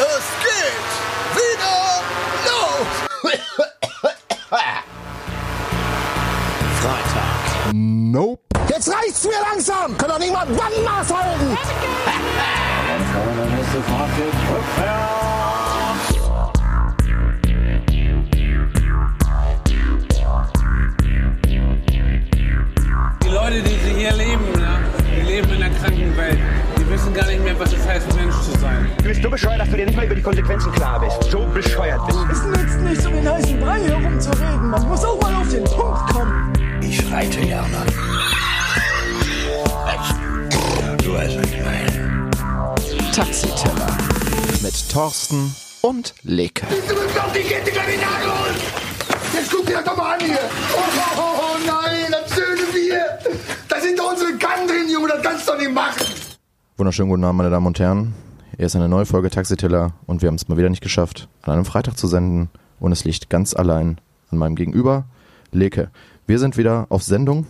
Es geht wieder los! Freitag. Nope. Jetzt reicht's mir langsam! Kann doch nicht mal Bandmaß halten! Dann ist sofort Die Leute, die sie hier leben, ne, die leben in einer kranken Welt. Wissen gar nicht mehr, was es heißt, Mensch zu sein. Du bist so bescheuert, dass du dir nicht mal über die Konsequenzen klar bist. So bescheuert bist du. Es nützt nichts, um den heißen Brei herumzureden. Man muss auch mal auf den Punkt kommen. Ich reite gerne. Du weißt, was ich meine. Taxiteller. Mit Thorsten und Leke. Du musst doch die Kette gleich in den Nagel holen! Jetzt guck dir das doch mal an hier! Oh, oh, oh, oh nein, das schöne Bier! Da sind doch unsere Kannen drin, Junge, das kannst du doch nicht machen! Wunderschönen guten Abend, meine Damen und Herren. Hier ist eine neue Folge Taxiteller und wir haben es mal wieder nicht geschafft, an einem Freitag zu senden und es liegt ganz allein an meinem Gegenüber, Leke. Wir sind wieder auf Sendung,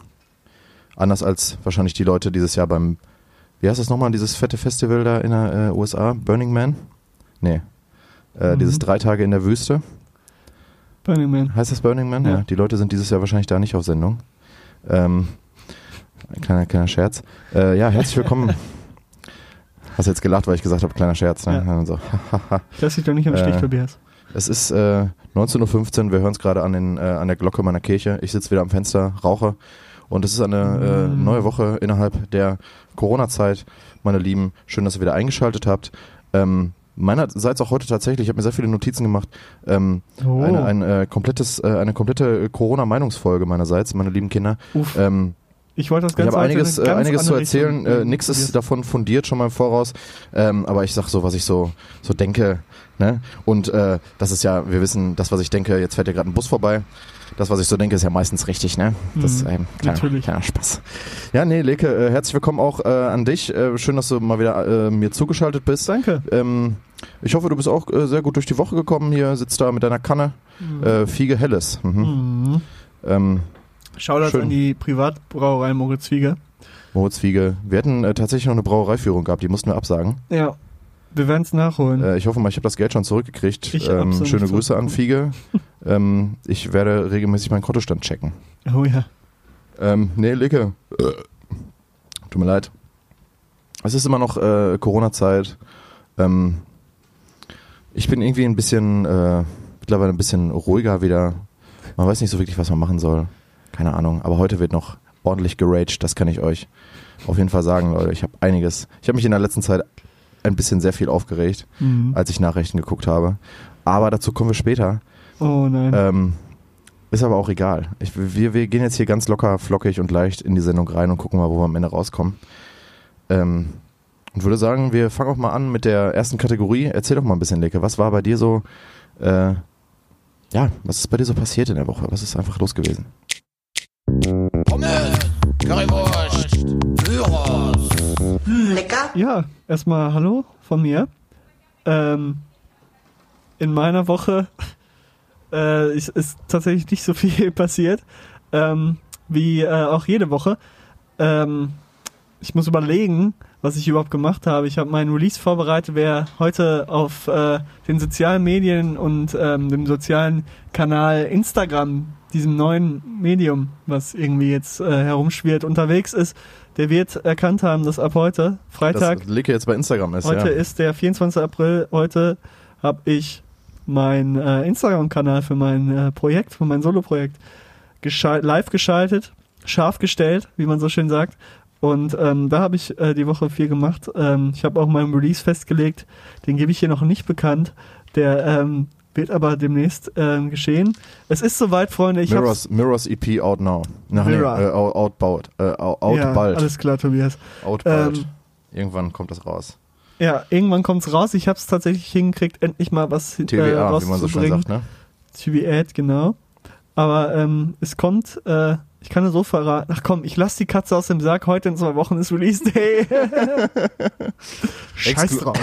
anders als wahrscheinlich die Leute dieses Jahr beim, wie heißt das nochmal, dieses fette Festival da in der äh, USA, Burning Man? Nee, äh, dieses drei Tage in der Wüste. Burning Man. Heißt das Burning Man? Ja. Ja. Die Leute sind dieses Jahr wahrscheinlich da nicht auf Sendung. Ähm, ein kleiner, kleiner Scherz. Äh, ja, herzlich willkommen. Hast jetzt gelacht, weil ich gesagt habe, kleiner Scherz. Ne? Ja. So. Lass dich doch nicht am Stich, Äh, Tobias. es ist äh, 19.15 Uhr, wir hören es gerade an, den, äh, an der Glocke meiner Kirche. Ich sitze wieder am Fenster, rauche. Und es ist eine äh, Mm. neue Woche innerhalb der Corona-Zeit. Meine Lieben, schön, dass ihr wieder eingeschaltet habt. Ähm, meinerseits auch heute tatsächlich, ich habe mir sehr viele Notizen gemacht. Ähm, Oh. eine, ein, äh, komplettes, äh, eine komplette Corona-Meinungsfolge meinerseits, meine lieben Kinder. Uff. Ähm, Ich wollte das ich Ganze habe heute einiges, äh, einiges zu erzählen. Äh, Nix ist davon fundiert schon mal im Voraus. Ähm, aber ich sag so, was ich so, so denke. Ne? Und äh, das ist ja, wir wissen, das, was ich denke, jetzt fährt ja gerade ein Bus vorbei. Das, was ich so denke, ist ja meistens richtig, ne? Das ist Mhm, ein kleiner, natürlich. kleiner Spaß. Ja, nee, Leke, äh, herzlich willkommen auch äh, an dich. Äh, schön, dass du mal wieder äh, mir zugeschaltet bist. Danke. Ähm, ich hoffe, du bist auch äh, sehr gut durch die Woche gekommen. Hier sitzt da mit deiner Kanne. Äh, Fiege Helles. Mhm. Mhm. Ähm, Shoutouts Schön. an die Privatbrauerei Moritz Wiege. Moritz Fiege. Wir hätten äh, tatsächlich noch eine Brauereiführung gehabt, die mussten wir absagen. Ja. Wir werden es nachholen. Äh, ich hoffe mal, ich habe das Geld schon zurückgekriegt. Ähm, schöne Grüße an Fiege. ähm, ich werde regelmäßig meinen Kontostand checken. oh ja. Ähm, nee, Licke. Tut mir leid. Es ist immer noch äh, Corona-Zeit. Ähm, ich bin irgendwie ein bisschen, äh, mittlerweile ein bisschen ruhiger wieder. Man weiß nicht so wirklich, was man machen soll. Keine Ahnung. Aber heute wird noch ordentlich geraged, das kann ich euch auf jeden Fall sagen, Leute. Ich habe einiges. Ich habe mich in der letzten Zeit ein bisschen sehr viel aufgeregt, Mhm. als ich Nachrichten geguckt habe. Aber dazu kommen wir später. Oh nein. Ähm, ist aber auch egal. Ich, wir, wir gehen jetzt hier ganz locker, flockig und leicht in die Sendung rein und gucken mal, wo wir am Ende rauskommen. Ähm, und würde sagen, wir fangen auch mal an mit der ersten Kategorie. Erzähl doch mal ein bisschen, Leke. Was war bei dir so, äh, ja, was ist bei dir so passiert in der Woche? Was ist einfach los gewesen? Pommes, Currywurst, Gyros. Lecker. Ja, erstmal Hallo von mir. Ähm, in meiner Woche äh, ist, ist tatsächlich nicht so viel passiert, ähm, wie äh, auch jede Woche. Ähm, ich muss überlegen, was ich überhaupt gemacht habe. Ich habe meinen Release vorbereitet, wer heute auf äh, den sozialen Medien und ähm, dem sozialen Kanal Instagram, diesem neuen Medium, was irgendwie jetzt äh, herumschwirrt, unterwegs ist, der wird erkannt haben, dass ab heute, Freitag, Das Leke jetzt bei Instagram ist, Heute ja. ist der 24. April. Heute habe ich meinen äh, Instagram-Kanal für mein äh, Projekt, für mein Solo-Projekt geschal live geschaltet, scharf gestellt, wie man so schön sagt. Und ähm, da habe ich äh, die Woche viel gemacht. Ähm, ich habe auch meinen Release festgelegt. Den gebe ich hier noch nicht bekannt. Der ähm, wird aber demnächst ähm, geschehen. Es ist soweit, Freunde. Ich Mirrors, Mirrors EP out now. Ach, nee, Mirror. äh, out, bald. Äh, out, out ja, bald. Alles klar, Tobias. Out bald. Ähm, Irgendwann kommt das raus. Ja, irgendwann kommt's raus. Ich habe es tatsächlich hingekriegt, endlich mal was äh, TVA, wie man so schön rauszubringen. sagt, ne? TBAD, genau. Aber ähm, es kommt, äh, ich kann nur so verraten. Ach komm, ich lass die Katze aus dem Sack. Heute in zwei Wochen ist Release Day. Scheiß drauf.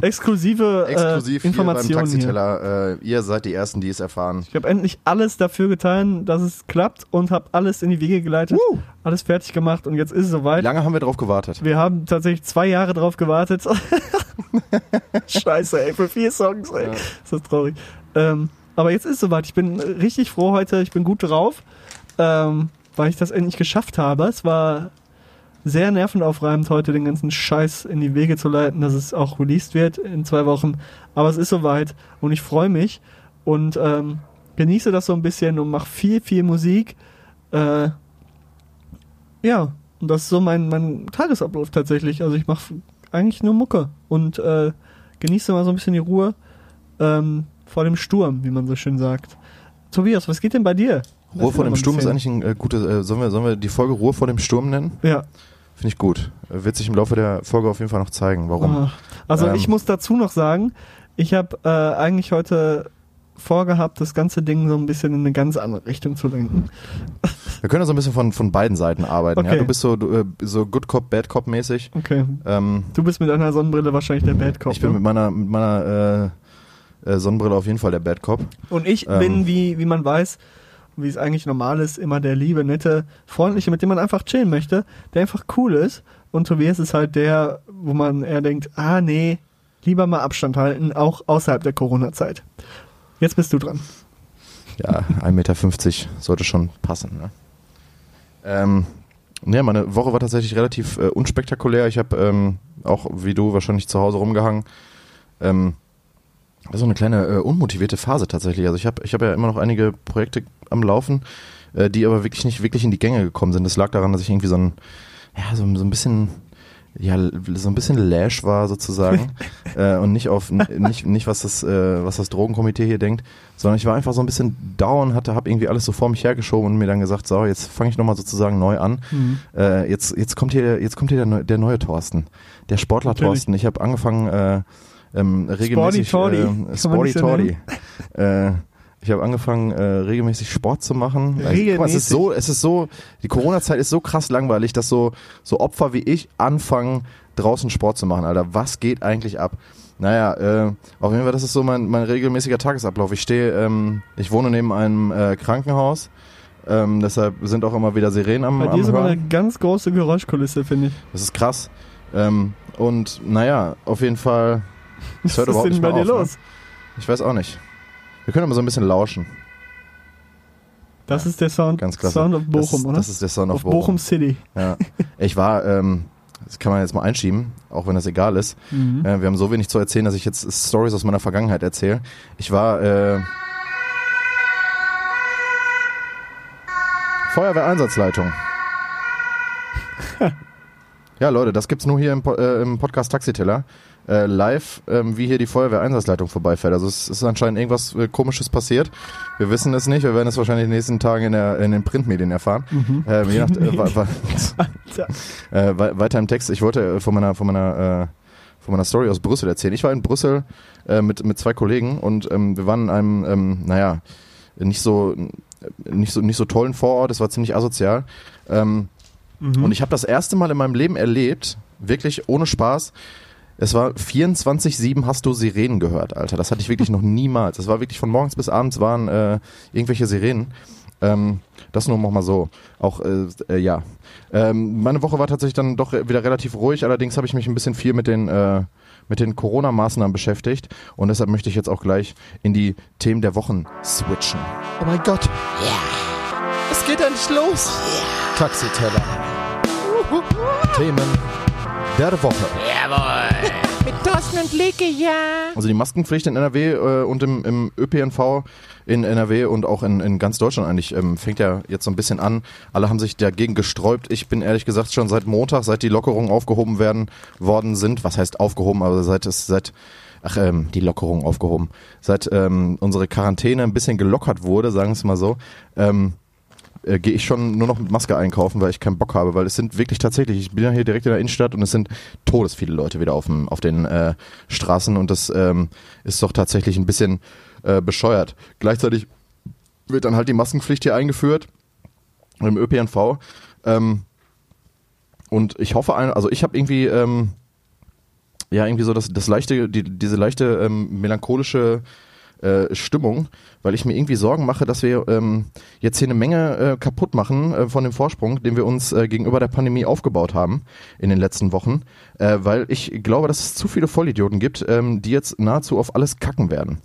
Exklusive äh, Exklusiv hier beim Informationen hier. Taxiteller. Äh, ihr seid die Ersten, die es erfahren. Ich habe endlich alles dafür getan, dass es klappt und habe alles in die Wege geleitet, alles fertig gemacht und jetzt ist es Wie soweit. lange haben wir drauf gewartet? Wir haben tatsächlich zwei Jahre drauf gewartet. Scheiße, ey, für vier Songs, ey. Ist das traurig. Ähm, aber jetzt ist soweit. Ich bin richtig froh heute. Ich bin gut drauf, ähm, weil ich das endlich geschafft habe. Es war sehr nervenaufreibend, heute den ganzen Scheiß in die Wege zu leiten, dass es auch released wird in zwei Wochen. Aber es ist soweit und ich freue mich und ähm, genieße das so ein bisschen und mache viel, viel Musik. Äh, ja, und das ist so mein, mein Tagesablauf tatsächlich. Also ich mache eigentlich nur Mucke und äh, genieße mal so ein bisschen die Ruhe ähm, vor dem Sturm, wie man so schön sagt. Tobias, was geht denn bei dir? Ruhe vor dem Sturm ist eigentlich ein äh, gutes, äh, sollen, wir, sollen wir die Folge Ruhe vor dem Sturm nennen? Ja. Finde ich gut. Äh, Wird sich im Laufe der Folge auf jeden Fall noch zeigen, warum. Also Ähm. ich muss dazu noch sagen, ich habe äh, eigentlich heute vorgehabt, das ganze Ding so ein bisschen in eine ganz andere Richtung zu lenken. Wir können ja so ein bisschen von, von beiden Seiten arbeiten. Ja? Okay. Du bist so, du, äh, so Good Cop, Bad Cop mäßig. Okay. Ähm, Du bist mit einer Sonnenbrille wahrscheinlich der Bad Cop. ich bin ne? mit meiner, mit meiner äh, äh, Sonnenbrille auf jeden Fall der Bad Cop. Und ich ähm, bin, wie, wie man weiß, wie es eigentlich normal ist, immer der liebe, nette, freundliche, mit dem man einfach chillen möchte, der einfach cool ist. Und Tobias ist halt der, wo man eher denkt, ah nee, lieber mal Abstand halten, auch außerhalb der Corona-Zeit. Jetzt bist du dran. Ja, 1,50 Meter sollte schon passen. Ne? Ähm, ja, meine Woche war tatsächlich relativ äh, unspektakulär. Ich habe ähm, auch, wie du, wahrscheinlich zu Hause rumgehangen. Ähm, so eine kleine äh, unmotivierte Phase tatsächlich. Also ich habe ich hab ja immer noch einige Projekte am Laufen, äh, die aber wirklich nicht wirklich in die Gänge gekommen sind. Das lag daran, dass ich irgendwie so ein, ja, so, so ein bisschen, ja, so ein bisschen lash war sozusagen äh, und nicht auf, nicht, nicht was das, äh, was das Drogenkomitee hier denkt, sondern ich war einfach so ein bisschen down, hatte, habe irgendwie alles so vor mich hergeschoben und mir dann gesagt, so, jetzt fange ich nochmal sozusagen neu an. Äh, jetzt, jetzt kommt hier, jetzt kommt hier der, der neue Thorsten, der Sportler Natürlich. Thorsten. Ich habe angefangen, äh, ähm, regelmäßig äh, Sporty nicht so Torty. äh, ich habe angefangen, äh, regelmäßig Sport zu machen. Also, guck mal, es ist Regelmäßig? so, es ist so, die Corona-Zeit ist so krass langweilig, dass so, so Opfer wie ich anfangen, draußen Sport zu machen, Alter. Was geht eigentlich ab? Naja, äh, auf jeden Fall, das ist so mein, mein regelmäßiger Tagesablauf. Ich stehe, ähm, ich wohne neben einem äh, Krankenhaus, ähm, deshalb sind auch immer wieder Sirenen am, Bei dir am ist Hören. eine ganz große Geräuschkulisse, finde ich. Das ist krass. Ähm, und naja, auf jeden Fall, Was hört ist überhaupt denn nicht bei mehr dir auf, los? Ne? Ich weiß auch nicht. Wir können aber so ein bisschen lauschen. Das ist der Sound, Ganz klasse. Sound of Bochum, das, oder? Das ist der Sound of, Auf Bochum City. Ja. Ich war, ähm, das kann man jetzt mal einschieben, auch wenn das egal ist. Mhm. Äh, wir haben so wenig zu erzählen, dass ich jetzt Stories aus meiner Vergangenheit erzähle. Ich war äh, Feuerwehreinsatzleitung. ja, Leute, das gibt's nur hier im, äh, im Podcast Taxiteller. Äh, live, ähm, wie hier die Feuerwehreinsatzleitung vorbeifährt. Also es ist anscheinend irgendwas äh, Komisches passiert. Wir wissen es nicht. Wir werden es wahrscheinlich in den nächsten Tagen in, der, in den Printmedien erfahren. Ähm, je nach, äh, wa- wa- äh, wei- weiter im Text. Ich wollte äh, von meiner, von meiner, äh, von meiner Story aus Brüssel erzählen. Ich war in Brüssel äh, mit, mit zwei Kollegen und ähm, wir waren in einem, ähm, naja, nicht so, nicht so, nicht so tollen Vorort. Es war ziemlich asozial. Ähm, Und ich habe das erste Mal in meinem Leben erlebt, wirklich ohne Spaß. Es war 24-7 hast du Sirenen gehört, Alter. Das hatte ich wirklich noch niemals. Das war wirklich von morgens bis abends waren äh, irgendwelche Sirenen. Ähm, das nur noch mal so. Auch, äh, äh, ja. Ähm, meine Woche war tatsächlich dann doch wieder relativ ruhig. Allerdings habe ich mich ein bisschen viel mit den, äh, mit den Corona-Maßnahmen beschäftigt. Und deshalb möchte ich jetzt auch gleich in die Themen der Wochen switchen. Oh mein Gott. Ja. Es geht endlich los. Taxiteller. Themen der Woche. Also die Maskenpflicht in NRW äh, und im, im ÖPNV in NRW und auch in, in ganz Deutschland eigentlich ähm, fängt ja jetzt so ein bisschen an. Alle haben sich dagegen gesträubt. Ich bin ehrlich gesagt schon seit Montag, seit die Lockerungen aufgehoben werden worden sind. Was heißt aufgehoben? Aber seit es seit ach ähm, die Lockerungen aufgehoben. Seit ähm, unsere Quarantäne ein bisschen gelockert wurde, sagen wir es mal so. Ähm, äh, gehe ich schon nur noch mit Maske einkaufen, weil ich keinen Bock habe, weil es sind wirklich tatsächlich, ich bin ja hier direkt in der Innenstadt und es sind todesviele Leute wieder auf, dem, auf den äh, Straßen und das ähm, ist doch tatsächlich ein bisschen äh, bescheuert. Gleichzeitig wird dann halt die Maskenpflicht hier eingeführt im ÖPNV ähm, und ich hoffe, also ich habe irgendwie ähm, ja irgendwie so das, das leichte, die, diese leichte ähm, melancholische äh, Stimmung, weil ich mir irgendwie Sorgen mache, dass wir ähm, jetzt hier eine Menge äh, kaputt machen äh, von dem Vorsprung, den wir uns äh, gegenüber der Pandemie aufgebaut haben in den letzten Wochen, äh, weil ich glaube, dass es zu viele Vollidioten gibt, ähm, die jetzt nahezu auf alles kacken werden.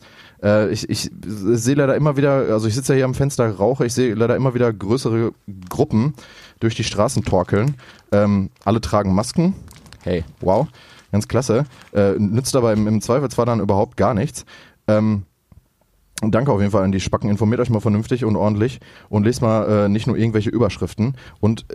Äh, ich, ich sehe leider immer wieder, also ich sitze ja hier am Fenster, rauche, ich sehe leider immer wieder größere Gruppen durch die Straßen torkeln. Ähm, alle tragen Masken. Hey, wow, ganz klasse. Äh, nützt aber im, im Zweifelsfall dann überhaupt gar nichts. Ähm, danke auf jeden Fall an die Spacken. Informiert euch mal vernünftig und ordentlich und lest mal äh, nicht nur irgendwelche Überschriften. Und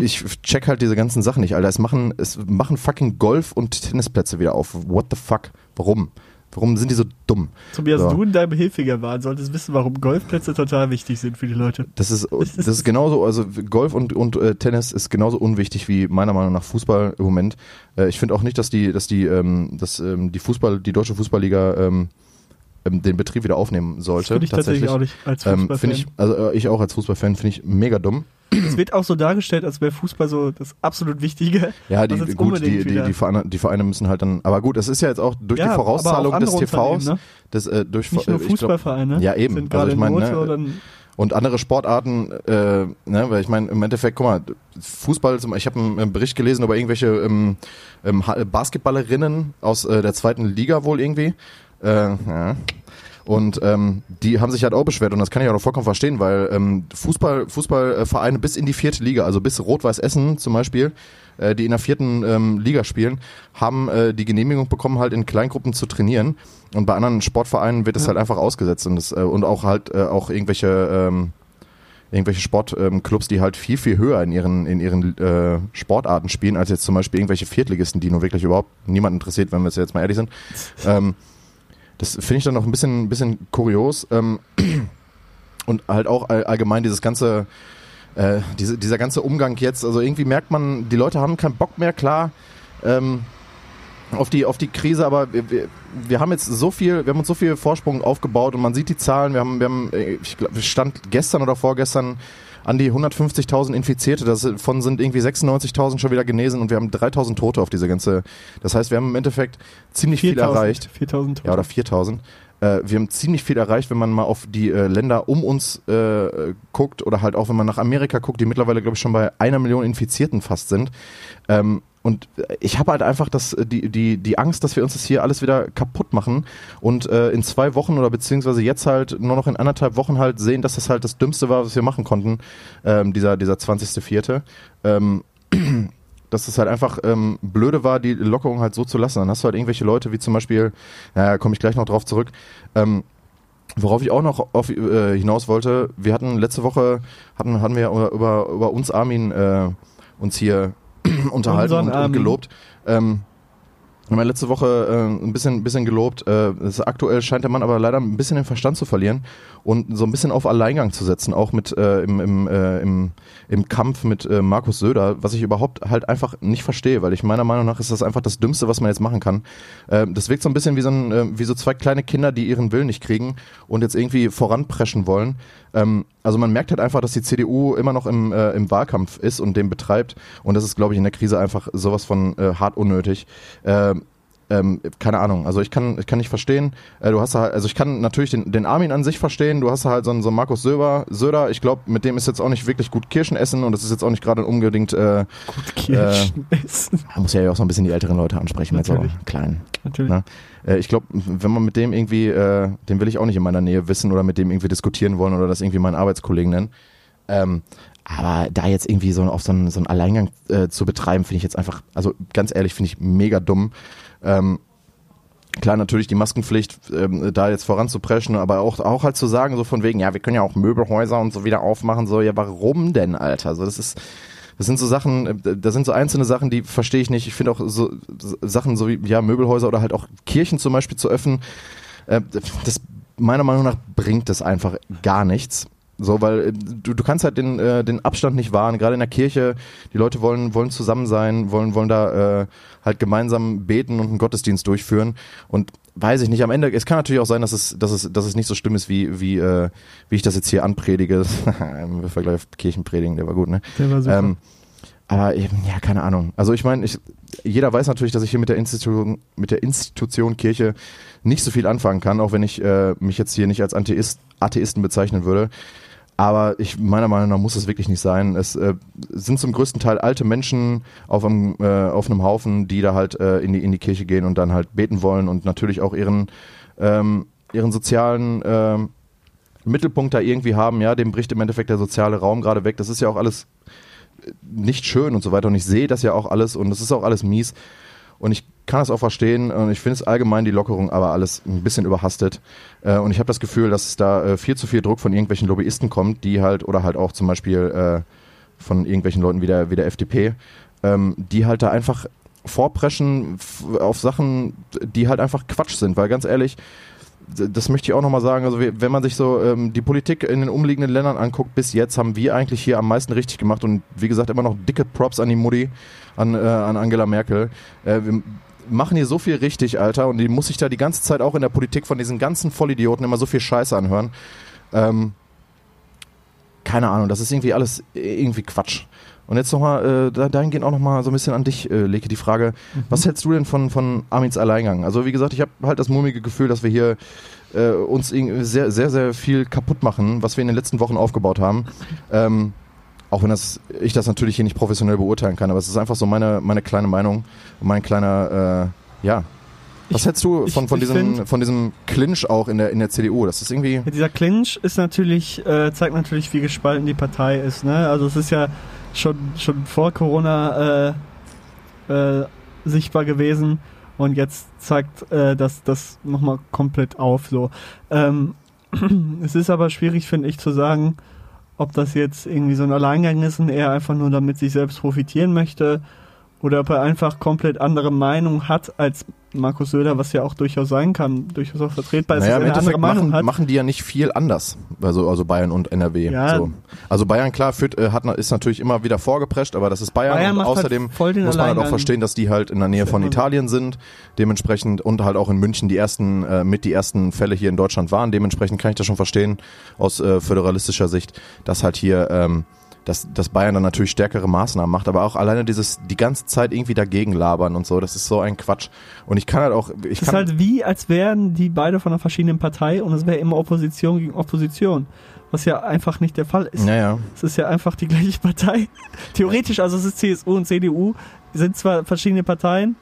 ich check halt diese ganzen Sachen nicht, Alter. Es machen, es machen fucking Golf- und Tennisplätze wieder auf. What the fuck? Warum? Warum sind die so dumm? Tobias, So. du in deinem Hilfiger solltest wissen, warum Golfplätze total wichtig sind für die Leute. Das ist, das ist genauso, also Golf und, und äh, Tennis ist genauso unwichtig wie meiner Meinung nach Fußball im Moment. Äh, ich finde auch nicht, dass die, dass die, ähm, dass ähm, die Fußball, die deutsche Fußballliga ähm, ähm, den Betrieb wieder aufnehmen sollte. Finde ich tatsächlich auch nicht als Ähm, Fußballfan. finde ich, also äh, ich auch als Fußballfan finde ich mega dumm. es wird auch so dargestellt, als wäre Fußball so das absolut Wichtige. Ja, die, gut, die, die, die, Vereine, die Vereine müssen halt dann, aber gut, das ist ja jetzt auch durch Ja, die Vorauszahlung des TVs, ne? das, äh, durch, Nicht nur äh, ich glaub- Fußballvereine Ja, eben. sind Also ich meine, ne, Und andere Sportarten, äh, ne, weil ich meine, im Endeffekt, guck mal, Fußball, zum- ich habe einen, Bericht gelesen über irgendwelche ähm, ähm, Basketballerinnen aus äh, der zweiten Liga wohl irgendwie. Äh, ja. Und ähm, die haben sich halt auch beschwert und das kann ich auch noch vollkommen verstehen, weil ähm, Fußball, Fußballvereine bis in die vierte Liga, also bis Rot-Weiß Essen zum Beispiel, äh, die in der vierten ähm, Liga spielen, haben äh, die Genehmigung bekommen, halt in Kleingruppen zu trainieren. Und bei anderen Sportvereinen wird es Ja. halt einfach ausgesetzt und, das, äh, und auch halt äh, auch irgendwelche ähm, irgendwelche Sportclubs, die halt viel, viel höher in ihren, in ihren äh, Sportarten spielen, als jetzt zum Beispiel irgendwelche Viertligisten, die nur wirklich überhaupt niemand interessiert, wenn wir jetzt mal ehrlich sind. Ähm, das finde ich dann noch ein bisschen, bisschen kurios. Ähm, und halt auch all, allgemein dieses ganze, äh, diese, dieser ganze Umgang jetzt, also irgendwie merkt man, die Leute haben keinen Bock mehr, klar, ähm, auf die, auf die Krise, aber wir, wir, wir haben jetzt so viel, wir haben uns so viel Vorsprung aufgebaut und man sieht die Zahlen, wir haben, wir haben, äh, ich glaube, stand gestern oder vorgestern an die 150.000 Infizierte, davon sind irgendwie 96.000 schon wieder genesen und wir haben 3.000 Tote auf diese ganze, das heißt, wir haben im Endeffekt ziemlich viel 4000, erreicht. 4000 Ja, oder 4000. Äh, wir haben ziemlich viel erreicht, wenn man mal auf die äh, Länder um uns äh, guckt oder halt auch, wenn man nach Amerika guckt, die mittlerweile, glaube ich, schon bei einer Million Infizierten fast sind. Ähm, und ich habe halt einfach das, die, die, die Angst, dass wir uns das hier alles wieder kaputt machen und äh, in zwei Wochen oder beziehungsweise jetzt halt nur noch in anderthalb Wochen halt sehen, dass das halt das Dümmste war, was wir machen konnten, ähm, dieser, dieser 20.04. Ähm, dass es halt einfach ähm, blöde war, die Lockerung halt so zu lassen. Dann hast du halt irgendwelche Leute, wie zum Beispiel, naja, komme ich gleich noch drauf zurück, ähm, Worauf ich auch noch auf, äh, hinaus wollte, wir hatten letzte Woche, hatten, hatten wir über, über, über uns Armin äh, uns hier unterhalten Unseren und, und Armin. gelobt. Ähm, haben ja letzte Woche äh, ein bisschen, ein bisschen gelobt. Äh, aktuell scheint der Mann aber leider ein bisschen den Verstand zu verlieren und so ein bisschen auf Alleingang zu setzen, auch mit äh, im, im, äh, im, im Kampf mit äh, Markus Söder, was ich überhaupt halt einfach nicht verstehe, weil ich meiner Meinung nach ist das einfach das Dümmste, was man jetzt machen kann. Äh, das wirkt so ein bisschen wie so, ein, äh, wie so zwei kleine Kinder, die ihren Willen nicht kriegen und jetzt irgendwie voranpreschen wollen. Ähm, also man merkt halt einfach, dass die CDU immer noch im, äh, im Wahlkampf ist und den betreibt und das ist, glaube ich, in der Krise einfach sowas von äh, hart unnötig. Äh, ähm, keine Ahnung, also ich kann, ich kann nicht verstehen, äh, du hast halt, also ich kann natürlich den, den Armin an sich verstehen, du hast halt so einen, so einen Markus Söder, Söder, ich glaube, mit dem ist jetzt auch nicht wirklich gut Kirschen essen und das ist jetzt auch nicht gerade unbedingt, äh, Kirschen essen. man muss ja auch so ein bisschen die älteren Leute ansprechen, jetzt Natürlich. auch klein. Natürlich. Ne? Äh, ich glaube, wenn man mit dem irgendwie, äh, den will ich auch nicht in meiner Nähe wissen oder mit dem irgendwie diskutieren wollen oder das irgendwie meinen Arbeitskollegen nennen. Ähm, aber da jetzt irgendwie so auf so einen, so einen Alleingang äh, zu betreiben, finde ich jetzt einfach, also ganz ehrlich, finde ich mega dumm. Ähm, klar, natürlich die Maskenpflicht ähm, da jetzt voranzupreschen, aber auch, auch halt zu sagen, so von wegen, ja, wir können ja auch Möbelhäuser und so wieder aufmachen, so, ja, warum denn, Alter? So, das ist, das sind so Sachen, äh, da sind so einzelne Sachen, die verstehe ich nicht. Ich finde auch so Sachen so wie, ja, Möbelhäuser oder halt auch Kirchen zum Beispiel zu öffnen, äh, das meiner Meinung nach bringt das einfach gar nichts. So, weil äh, du, du kannst halt den, äh, den Abstand nicht wahren, gerade in der Kirche, die Leute wollen, wollen zusammen sein, wollen, wollen da äh, halt gemeinsam beten und einen Gottesdienst durchführen. Und weiß ich nicht, am Ende, es kann natürlich auch sein, dass es, dass es, dass es nicht so schlimm ist, wie, wie, äh, wie ich das jetzt hier anpredige. Im Vergleich auf Kirchenpredigen, der war gut, ne? Der war super. Ähm, aber eben, ja, keine Ahnung. Also ich meine, ich, jeder weiß natürlich, dass ich hier mit der Institution, mit der Institution Kirche nicht so viel anfangen kann, auch wenn ich äh, mich jetzt hier nicht als Atheist, Atheisten bezeichnen würde. Aber ich meiner Meinung nach muss es wirklich nicht sein. Es äh, sind zum größten Teil alte Menschen auf einem, äh, auf einem Haufen, die da halt äh, in, die, in die Kirche gehen und dann halt beten wollen und natürlich auch ihren, ähm, ihren sozialen ähm, Mittelpunkt da irgendwie haben. Ja, dem bricht im Endeffekt der soziale Raum gerade weg. Das ist ja auch alles äh, nicht schön und so weiter. Und ich sehe das ja auch alles und es ist auch alles mies. Und ich kann das auch verstehen und ich finde es allgemein die Lockerung aber alles ein bisschen überhastet. Äh, und ich habe das Gefühl, dass es da äh, viel zu viel Druck von irgendwelchen Lobbyisten kommt, die halt, oder halt auch zum Beispiel äh, von irgendwelchen Leuten wie der, wie der FDP, ähm, die halt da einfach vorpreschen auf Sachen, die halt einfach Quatsch sind. Weil ganz ehrlich, das möchte ich auch nochmal sagen, also wenn man sich so ähm, die Politik in den umliegenden Ländern anguckt, bis jetzt haben wir eigentlich hier am meisten richtig gemacht und wie gesagt immer noch dicke Props an die Mutti, an, äh, an Angela Merkel. Äh, wir machen hier so viel richtig, Alter, und die muss sich da die ganze Zeit auch in der Politik von diesen ganzen Vollidioten immer so viel Scheiße anhören. Ähm, keine Ahnung, das ist irgendwie alles irgendwie Quatsch. Und jetzt nochmal, äh, da- dahingehend auch nochmal so ein bisschen an dich, äh, Leke, die Frage, was hältst du denn von, von Armins Alleingang? Also wie gesagt, ich habe halt das mulmige Gefühl, dass wir hier äh, uns irgendwie sehr, sehr, sehr viel kaputt machen, was wir in den letzten Wochen aufgebaut haben. Ähm, auch wenn das, ich das natürlich hier nicht professionell beurteilen kann, aber es ist einfach so meine, meine kleine Meinung und mein kleiner, äh, ja. Was Ich- hältst du ich- von, von, ich diesem, find- von diesem Clinch auch in der, in der CDU? Das ist irgendwie, Ja, dieser Clinch ist natürlich, äh, zeigt natürlich, wie gespalten die Partei ist. Ne? Also es ist ja schon, schon vor Corona äh, äh, sichtbar gewesen und jetzt zeigt äh, das, das nochmal komplett auf. So. Ähm, es ist aber schwierig, finde ich, zu sagen, ob das jetzt irgendwie so ein Alleingang ist und er einfach nur damit sich selbst profitieren möchte oder ob er einfach komplett andere Meinung hat als Markus Söder, was ja auch durchaus sein kann, durchaus auch vertretbar ist, naja, eine andere Meinung machen, hat. machen die ja nicht viel anders. Also, also Bayern und NRW. Ja. So. Also Bayern, klar, führt, äh, hat, ist natürlich immer wieder vorgeprescht, aber das ist Bayern, Bayern und halt außerdem den muss man halt auch verstehen, dass die halt in der Nähe von. Italien sind, dementsprechend und halt auch in München die ersten, äh, mit die ersten Fälle hier in Deutschland waren. Dementsprechend kann ich das schon verstehen aus äh, föderalistischer Sicht, dass halt hier ähm, dass, dass Bayern dann natürlich stärkere Maßnahmen macht, aber auch alleine dieses die ganze Zeit irgendwie dagegen labern und so, das ist so ein Quatsch. Und ich kann halt auch, ich Es ist kann, halt wie, als wären die beide von einer verschiedenen Partei und es wäre immer Opposition gegen Opposition. Was ja einfach nicht der Fall ist. naja, Es ist ja einfach die gleiche Partei. Theoretisch, also es ist CSU und CDU, sind zwar verschiedene Parteien,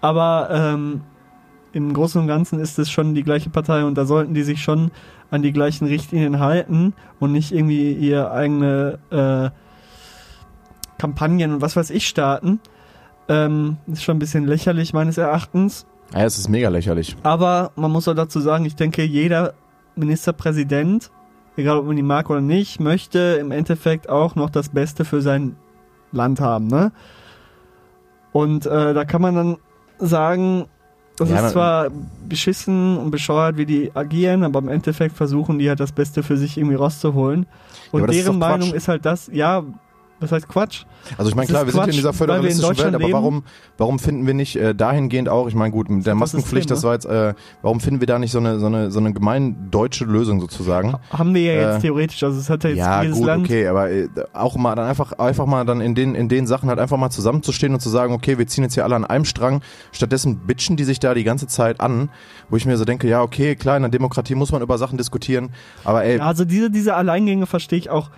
aber ähm, im Großen und Ganzen ist es schon die gleiche Partei und da sollten die sich schon an die gleichen Richtlinien halten und nicht irgendwie ihr eigene äh, Kampagnen und was weiß ich starten. Ähm, ist schon ein bisschen lächerlich meines Erachtens. ja, es ist mega lächerlich. Aber man muss auch dazu sagen, ich denke, jeder Ministerpräsident, egal ob man ihn mag oder nicht, möchte im Endeffekt auch noch das Beste für sein Land haben. Ne? Und äh, da kann man dann sagen, das Ja, ist zwar beschissen und bescheuert, wie die agieren, aber im Endeffekt versuchen die halt das Beste für sich irgendwie rauszuholen. Und ist deren Quatsch. Meinung ist halt das, ja, das heißt Quatsch. Also ich meine, klar, wir sind hier in Quatsch, dieser in föderalistischen Welt, aber warum, warum finden wir nicht äh, dahingehend auch, ich meine gut, mit der das Maskenpflicht, das war jetzt, äh, warum finden wir da nicht so eine, so eine, so eine gemein deutsche Lösung sozusagen? Haben wir ja jetzt Äh, theoretisch, also es hat ja jetzt Ja, jedes gut, Land okay, aber äh, auch mal dann einfach, einfach mal dann in den, in den Sachen halt einfach mal zusammenzustehen und zu sagen, okay, wir ziehen jetzt hier alle an einem Strang, stattdessen bitchen die sich da die ganze Zeit an, wo ich mir so denke, ja, okay, klar, in der Demokratie muss man über Sachen diskutieren, aber ey, Ja, Also diese, diese Alleingänge verstehe ich auch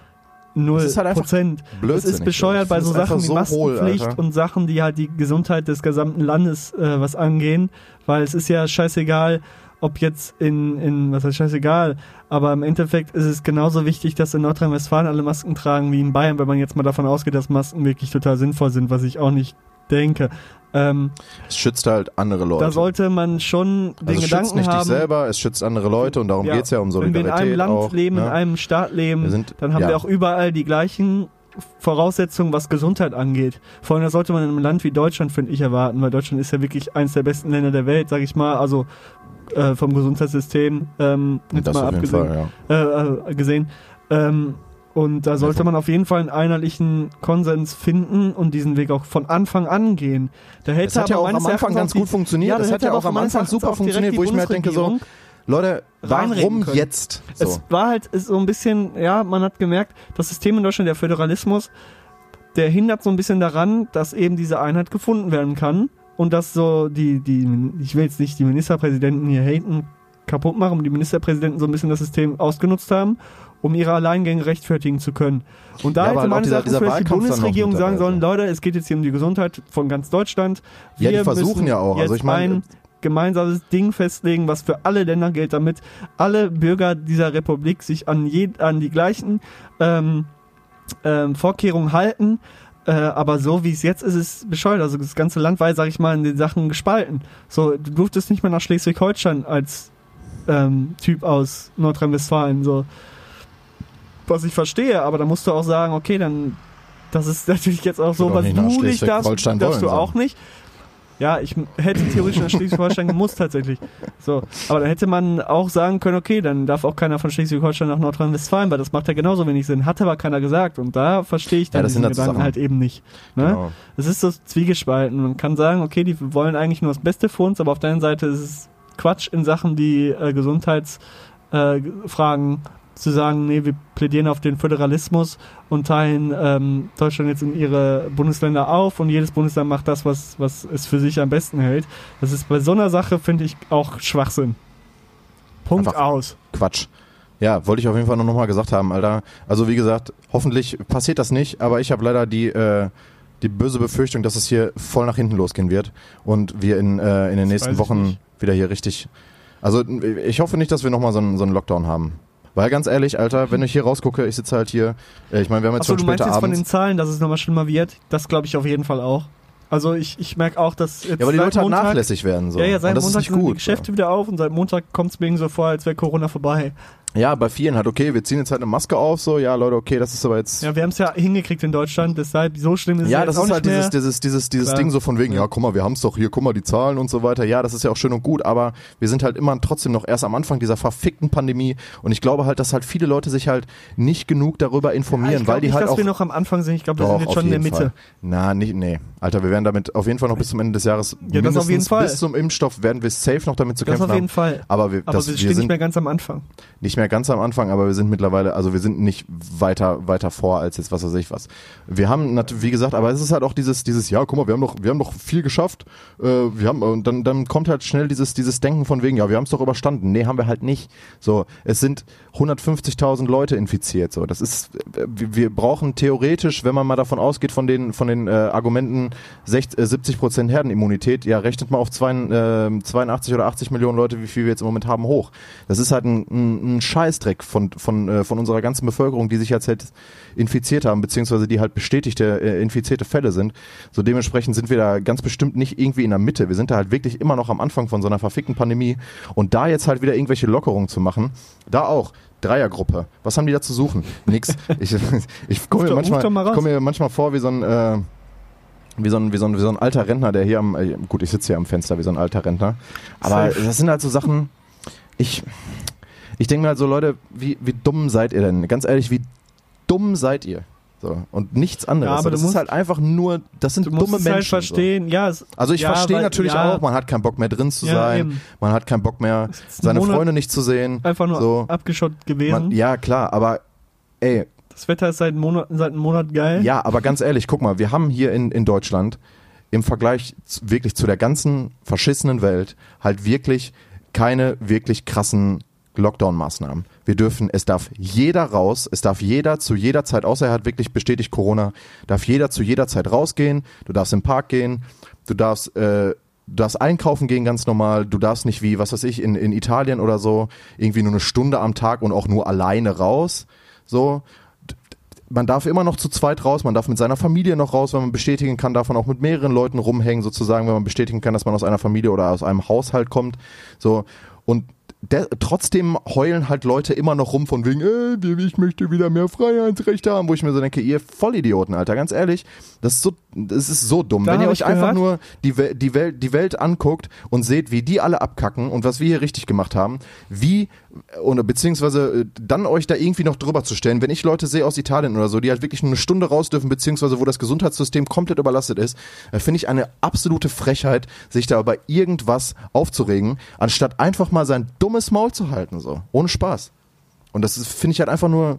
null Das ist halt Prozent. Es blödsinnig. ist bescheuert bei so Sachen wie hohl, Maskenpflicht Alter. und Sachen, die halt die Gesundheit des gesamten Landes äh, was angehen, weil es ist ja scheißegal, ob jetzt in, in, was heißt scheißegal, aber im Endeffekt ist es genauso wichtig, dass in Nordrhein-Westfalen alle Masken tragen wie in Bayern, wenn man jetzt mal davon ausgeht, dass Masken wirklich total sinnvoll sind, was ich auch nicht denke. Ähm, es schützt halt andere Leute. da sollte man schon den also es schützt nicht haben, dich selber, es schützt andere Leute und darum Ja, geht's ja um wenn wir Solidarität in einem Land auch, leben, ne? in einem Staat leben, sind- dann haben ja. wir auch überall die gleichen Voraussetzungen, was Gesundheit angeht. Vor allem das sollte man in einem Land wie Deutschland, finde ich, erwarten, weil Deutschland ist ja wirklich eines der besten Länder der Welt, sage ich mal, also äh, vom Gesundheitssystem ähm, jetzt das mal auf jeden abgesehen, Fall, ja. äh, äh, gesehen. Ähm, und da sollte man auf jeden Fall einen einheitlichen Konsens finden und diesen Weg auch von Anfang an gehen. Da hätte Das hat ja auch am Anfang ganz gut funktioniert. Ja, das da hat hätte ja auch am Anfang super funktioniert, wo ich mir halt denke so, Leute, warum jetzt? So. Es war halt so ein bisschen, ja, man hat gemerkt, das System in Deutschland, der Föderalismus, der hindert so ein bisschen daran, dass eben diese Einheit gefunden werden kann und dass so die, die, ich will jetzt nicht die Ministerpräsidenten hier haten, kaputt machen, die Ministerpräsidenten so ein bisschen das System ausgenutzt haben, um ihre Alleingänge rechtfertigen zu können. Und da Ja, hätte meines dieser- Erachtens dieser vielleicht die Bundesregierung sagen sollen, so. Leute, es geht jetzt hier um die Gesundheit von ganz Deutschland. Ja, die Wir versuchen müssen ja auch. Also ich meine- ein gemeinsames Ding festlegen, was für alle Länder gilt, damit alle Bürger dieser Republik sich an, je, an die gleichen ähm, ähm, Vorkehrungen halten. Äh, aber so wie es jetzt ist, ist es bescheuert. Also das ganze Land war, sag ich mal, in den Sachen gespalten. So, du durftest nicht mehr nach Schleswig-Holstein als ähm, Typ aus Nordrhein-Westfalen. So, was ich verstehe, aber da musst du auch sagen, okay, dann das ist natürlich jetzt auch so, was nicht du nicht darfst, darfst du so. auch nicht. Ja, ich hätte theoretisch nach Schleswig-Holstein gemusst tatsächlich. So, aber dann hätte man auch sagen können, okay, dann darf auch keiner von Schleswig-Holstein nach Nordrhein-Westfalen, weil das macht ja genauso wenig Sinn. Hat aber keiner gesagt und da verstehe ich Ja, dann das diesen Gedanken halt eben nicht. Ne? Genau. Es ist so zwiegespalten. Man kann sagen, okay, die wollen eigentlich nur das Beste für uns, aber auf der anderen Seite ist es Quatsch in Sachen wie äh, Gesundheitsfragen äh, zu sagen, nee, wir plädieren auf den Föderalismus und teilen ähm, Deutschland jetzt in ihre Bundesländer auf und jedes Bundesland macht das, was, was es für sich am besten hält. Das ist bei so einer Sache, finde ich, auch Schwachsinn. Punkt Einfach- aus. Quatsch. Ja, wollte ich auf jeden Fall nur nochmal gesagt haben, Alter. Also wie gesagt, hoffentlich passiert das nicht, aber ich habe leider die, äh, die böse Befürchtung, dass es hier voll nach hinten losgehen wird und wir in, äh, in den weiß nächsten Wochen nicht. wieder hier richtig. Also ich hoffe nicht, dass wir nochmal so einen, so einen Lockdown haben. Weil ganz ehrlich, Alter, wenn ich hier rausgucke, ich sitze halt hier, äh, ich meine, wir haben jetzt Achso, schon du meinst später jetzt von den abends. Zahlen, dass es nochmal schlimmer wird? Das glaube ich auf jeden Fall auch. Also ich, ich merke auch, dass jetzt Ja, aber die Leute halt Montag, nachlässig werden so. Ja, ja, seit Montag sind die gut. Geschäfte wieder auf und seit Montag kommt es mir irgendwie so vor, als wäre Corona vorbei. Ja, bei vielen halt, okay, wir ziehen jetzt halt eine Maske auf, so, ja, Leute, okay, das ist aber jetzt. Ja, wir haben es ja hingekriegt in Deutschland, deshalb so schlimm ist es Ja, das auch ist halt dieses, dieses, dieses, dieses Klar. Ding so von wegen, Ja. ja, guck mal, wir haben es doch hier, guck mal, die Zahlen und so weiter. Ja, das ist ja auch schön und gut, aber wir sind halt immer trotzdem noch erst am Anfang dieser verfickten Pandemie und ich glaube halt, dass halt viele Leute sich halt nicht genug darüber informieren, glaub weil die nicht, halt dass auch. wir noch am Anfang sind. Ich glaube, wir sind jetzt schon in der Mitte. Fall. Na, nicht, nee. Alter, wir werden damit auf jeden Fall noch bis zum Ende des Jahres Ja, das auf jeden Fall. bis zum Impfstoff werden wir safe noch damit zu Das kämpfen auf jeden haben. Fall. Aber wir, Aber das, wir wir stehen sind nicht mehr ganz am Anfang. nicht mehr ganz am Anfang, aber wir sind mittlerweile, also wir sind nicht weiter, weiter vor als jetzt was weiß ich was. Wir haben wie gesagt, aber es ist halt auch dieses, dieses, ja, guck mal, wir haben doch, wir haben doch viel geschafft. Äh, wir haben, und dann, dann kommt halt schnell dieses, dieses Denken von wegen, ja, wir haben es doch überstanden. Nee, haben wir halt nicht. So, es sind 150.000 Leute infiziert. So, das ist, äh, wir, brauchen theoretisch, wenn man mal davon ausgeht, von den, von den äh, Argumenten 60, äh, 70 Prozent Herdenimmunität, ja, rechnet mal auf zwei, äh, 82 oder 80 Millionen Leute, wie viel wir jetzt im Moment haben, hoch. Das ist halt ein, ein, ein Scheißdreck von, von, äh, von unserer ganzen Bevölkerung, die sich jetzt halt infiziert haben, beziehungsweise die halt bestätigte äh, infizierte Fälle sind. So dementsprechend sind wir da ganz bestimmt nicht irgendwie in der Mitte. Wir sind da halt wirklich immer noch am Anfang von so einer verfickten Pandemie. Und da jetzt halt wieder irgendwelche Lockerungen zu machen, da auch. Dreiergruppe. Was haben die da zu suchen? Nix. Ich, ich komme mir, manchmal, komm mir manchmal vor wie so ein, äh, wie so ein, wie so ein, wie so ein alter Rentner, der hier am, äh, gut, ich sitze hier am Fenster wie so ein alter Rentner. Aber das sind halt so Sachen, ich, ich denke mir halt so, Leute, wie, wie dumm seid ihr denn? Ganz ehrlich, wie dumm seid ihr? So. Und nichts anderes. Ja, aber So, das musst- ist halt einfach nur, das sind Du musst dumme es Menschen. halt verstehen. Ja, es, So. Also ich ja, verstehe weil- natürlich ja, auch, man hat keinen Bock mehr drin zu sein, eben. man hat keinen Bock mehr, seine Monat Freunde nicht zu sehen. einfach nur so. abgeschottet gewesen. Man, ja, klar, aber ey, das Wetter ist seit einem Monat, seit einem Monat geil. Ja, aber ganz ehrlich, guck mal, wir haben hier in, in Deutschland im Vergleich zu, wirklich zu der ganzen verschissenen Welt halt wirklich keine wirklich krassen Lockdown-Maßnahmen. Wir dürfen, es darf jeder raus, es darf jeder zu jeder Zeit, außer er hat wirklich bestätigt Corona, darf jeder zu jeder Zeit rausgehen, du darfst im Park gehen, du darfst, äh, du darfst einkaufen gehen ganz normal, du darfst nicht wie, was weiß ich, in, in Italien oder so, irgendwie nur eine Stunde am Tag und auch nur alleine raus, so, man darf immer noch zu zweit raus, man darf mit seiner Familie noch raus, wenn man bestätigen kann, darf man auch mit mehreren Leuten rumhängen, sozusagen, wenn man bestätigen kann, dass man aus einer Familie oder aus einem Haushalt kommt. So und der, trotzdem heulen halt Leute immer noch rum von wegen, äh, ich möchte wieder mehr Freiheitsrechte haben, wo ich mir so denke, ihr Vollidioten, Alter, ganz ehrlich, das ist so, das ist so dumm. Da Wenn ihr euch einfach gehört- nur die, die, Welt, die Welt anguckt und seht, wie die alle abkacken und was wir hier richtig gemacht haben, wie, oder beziehungsweise äh, dann euch da irgendwie noch drüber zu stellen, wenn ich Leute sehe aus Italien oder so, die halt wirklich nur eine Stunde raus dürfen, beziehungsweise wo das Gesundheitssystem komplett überlastet ist, äh, finde ich eine absolute Frechheit, sich da über irgendwas aufzuregen, anstatt einfach mal sein dummes Maul zu halten, so. Ohne Spaß. Und das finde ich halt einfach nur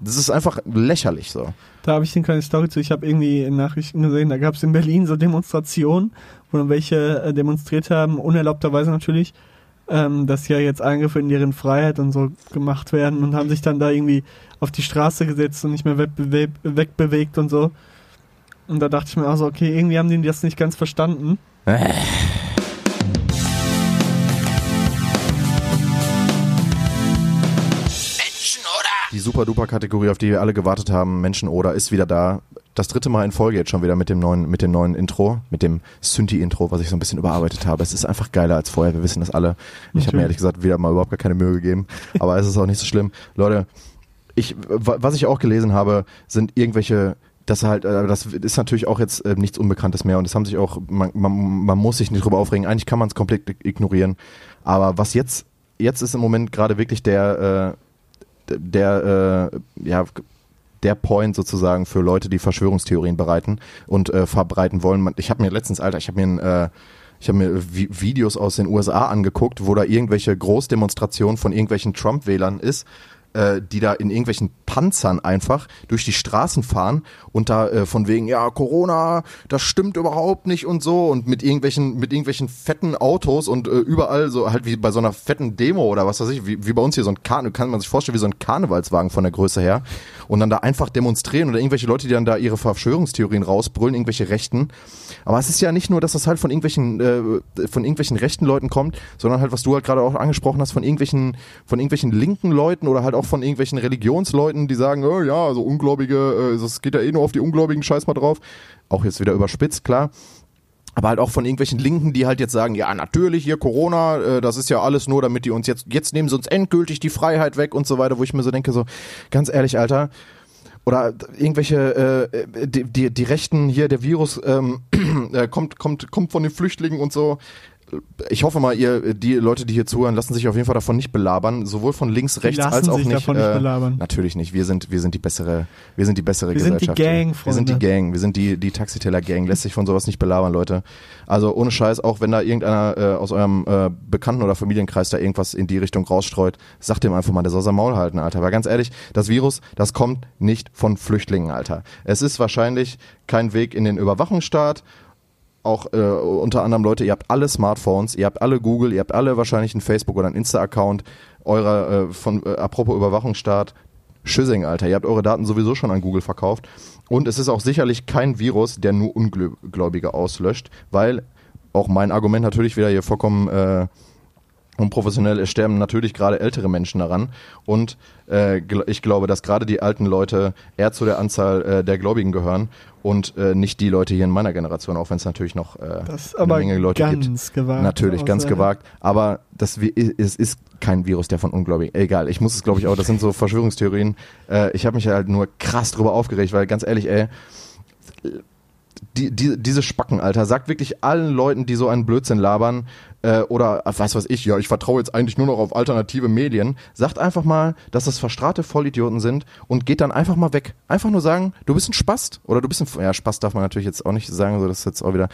Das ist einfach lächerlich so. Da habe ich eine kleine Story zu. Ich habe irgendwie in Nachrichten gesehen, da gab es in Berlin so Demonstrationen, wo dann welche äh, demonstriert haben, unerlaubterweise natürlich, ähm, dass ja jetzt Eingriffe in deren Freiheit und so gemacht werden und haben sich dann da irgendwie auf die Straße gesetzt und nicht mehr wegbewe wegbewegt und so. Und da dachte ich mir auch so, okay, irgendwie haben die das nicht ganz verstanden. Die super duper Kategorie, auf die wir alle gewartet haben, Menschen oder ist wieder da. Das dritte Mal in Folge jetzt schon wieder mit dem neuen, mit dem neuen Intro, mit dem Synthi-Intro, was ich so ein bisschen überarbeitet habe. Es ist einfach geiler als vorher. Wir wissen das alle. Ich habe mir ehrlich gesagt wieder mal überhaupt gar keine Mühe gegeben. Aber es ist auch nicht so schlimm. Leute, ich, wa- was ich auch gelesen habe, sind irgendwelche das halt, äh, das ist natürlich auch jetzt äh, nichts Unbekanntes mehr und das haben sich auch, man, man, man muss sich nicht drüber aufregen. Eigentlich kann man es komplett ignorieren. Aber was jetzt, jetzt ist im Moment gerade wirklich der, äh, der, äh, ja, der Point sozusagen für Leute, die Verschwörungstheorien bereiten und äh, verbreiten wollen. Ich habe mir letztens, Alter, ich habe mir ein, äh, ich habe mir Vi Videos aus den USA angeguckt, wo da irgendwelche Großdemonstrationen von irgendwelchen Trump-Wählern ist, äh, die da in irgendwelchen Panzern einfach durch die Straßen fahren und da äh, von wegen, ja, Corona, das stimmt überhaupt nicht und so und mit irgendwelchen, mit irgendwelchen fetten Autos und äh, überall so halt wie bei so einer fetten Demo oder was weiß ich, wie, wie bei uns hier so ein Karneval, kann man sich vorstellen, wie so ein Karnevalswagen von der Größe her und dann da einfach demonstrieren oder irgendwelche Leute, die dann da ihre Verschwörungstheorien rausbrüllen, irgendwelche Rechten. Aber es ist ja nicht nur, dass das halt von irgendwelchen, äh, von irgendwelchen rechten Leuten kommt, sondern halt, was du halt gerade auch angesprochen hast, von irgendwelchen, von irgendwelchen linken Leuten oder halt auch von irgendwelchen Religionsleuten, die sagen, oh, ja, also Ungläubige, äh, das geht ja eh nur auf die Ungläubigen, scheiß mal drauf. Auch jetzt wieder überspitzt, klar. Aber halt auch von irgendwelchen Linken, die halt jetzt sagen, ja, natürlich, hier Corona, äh, das ist ja alles nur, damit die uns jetzt, jetzt nehmen sie uns endgültig die Freiheit weg und so weiter, wo ich mir so denke, so, ganz ehrlich, Alter, oder irgendwelche äh, die, die, die Rechten hier der Virus ähm, äh, kommt kommt kommt von den Flüchtlingen und so ich hoffe mal ihr die Leute die hier zuhören lassen sich auf jeden Fall davon nicht belabern sowohl von links rechts lassen als auch sich nicht, davon nicht äh, belabern. natürlich nicht wir sind wir sind die bessere wir sind die bessere Wir sind die Gesellschaft. Gang, wir sind die Freunde. Gang wir sind die die Taxiteller Gang lässt sich von sowas nicht belabern Leute also ohne Scheiß auch wenn da irgendeiner äh, aus eurem äh, Bekannten oder Familienkreis da irgendwas in die Richtung rausstreut sagt dem einfach mal der soll sein Maul halten Alter weil ganz ehrlich das Virus das kommt nicht von Flüchtlingen Alter es ist wahrscheinlich kein Weg in den Überwachungsstaat auch äh, unter anderem Leute, ihr habt alle Smartphones, ihr habt alle Google, ihr habt alle wahrscheinlich einen Facebook oder einen Insta-Account, eurer äh, von äh, apropos Überwachungsstaat, Schüssing, Alter, ihr habt eure Daten sowieso schon an Google verkauft. Und es ist auch sicherlich kein Virus, der nur Ungläubige auslöscht, weil auch mein Argument natürlich wieder hier vollkommen äh, unprofessionell, es sterben natürlich gerade ältere Menschen daran und äh, ich glaube, dass gerade die alten Leute eher zu der Anzahl äh, der Gläubigen gehören und äh, nicht die Leute hier in meiner Generation, auch wenn es natürlich noch äh, eine Menge Leute ganz gibt. gewagt. Natürlich, ganz gewagt. Aber das, es ist kein Virus, der von Ungläubigen. Egal, ich muss es, glaube ich, auch. Das sind so Verschwörungstheorien. Äh, ich habe mich halt nur krass drüber aufgeregt, weil ganz ehrlich, ey, die, die, diese Spacken, Alter, sagt wirklich allen Leuten, die so einen Blödsinn labern, äh, oder was weiß ich, ja, ich vertraue jetzt eigentlich nur noch auf alternative Medien, sagt einfach mal, dass das verstrahlte Vollidioten sind und geht dann einfach mal weg. Einfach nur sagen, du bist ein Spast oder du bist ein, ja, Spast darf man natürlich jetzt auch nicht sagen, so das ist jetzt auch wieder,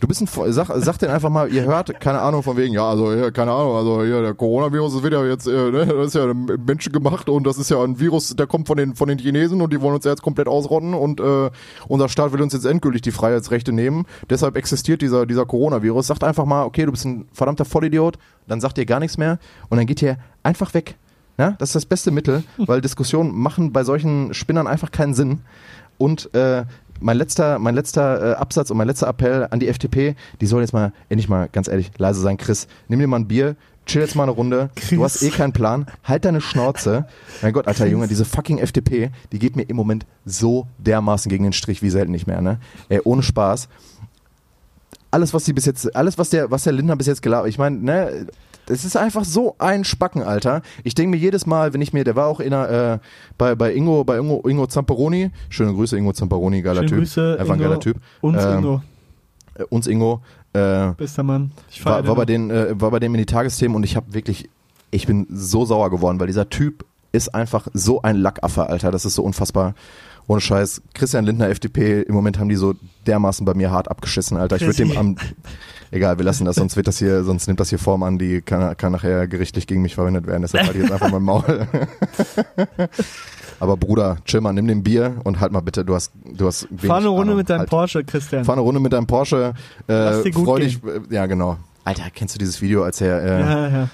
Du bist ein, sag, sag denen einfach mal, ihr hört, keine Ahnung von wegen, ja, also hier, keine Ahnung, also hier, der Coronavirus, wird ja jetzt, äh, ne, das ist ja menschengemacht und das ist ja ein Virus, der kommt von den, von den Chinesen und die wollen uns ja jetzt komplett ausrotten und äh, unser Staat will uns jetzt endgültig die Freiheitsrechte nehmen. Deshalb existiert dieser, dieser Coronavirus. Sagt einfach mal, okay, du bist ein verdammter Vollidiot, dann sagt ihr gar nichts mehr und dann geht ihr einfach weg. Ja, das ist das beste Mittel, weil Diskussionen machen bei solchen Spinnern einfach keinen Sinn. Und äh, mein letzter, mein letzter äh, Absatz und mein letzter Appell an die FDP, die soll jetzt mal, endlich mal ganz ehrlich, leise sein. Chris, nimm dir mal ein Bier, chill jetzt mal eine Runde. Du hast eh keinen Plan. Halt deine Schnauze. Mein Gott, alter Junge, diese fucking FDP, die geht mir im Moment so dermaßen gegen den Strich wie selten nicht mehr, ne? Ey, ohne Spaß. Alles, was sie bis jetzt, alles, was der, was der Lindner bis jetzt gelabert, ich meine, ne, das ist einfach so ein Spacken, Alter. Ich denke mir jedes Mal, wenn ich mir, der war auch in einer, äh, bei, bei Ingo, bei Ingo, Ingo Zamperoni, schöne Grüße, Ingo Zamperoni, geiler Schöne Typ. Grüße, Einfach ein geiler Typ. Uns Ähm, Ingo, Äh, uns Ingo, äh, bester Mann. Ich war, den war, bei denen, äh, war bei dem in die Tagesthemen und ich habe wirklich, ich bin so sauer geworden, weil dieser Typ ist einfach so ein Lackaffe, Alter. Das ist so unfassbar. Ohne Scheiß. Christian Lindner, FDP, im Moment haben die so dermaßen bei mir hart abgeschissen, Alter. Ich würde dem am, egal, wir lassen das, sonst wird das hier, sonst nimmt das hier Form an, die kann, kann nachher gerichtlich gegen mich verwendet werden. Deshalb halt jetzt einfach mein Maul. Aber Bruder, chill mal, nimm den Bier und halt mal bitte, du hast, du hast wenig Fahr eine Runde Ahnung. mit deinem halt. Porsche, Christian. Fahr eine Runde mit deinem Porsche. Lass Äh, freu dich, ja genau. Alter, kennst du dieses Video, als er äh, ja, ja.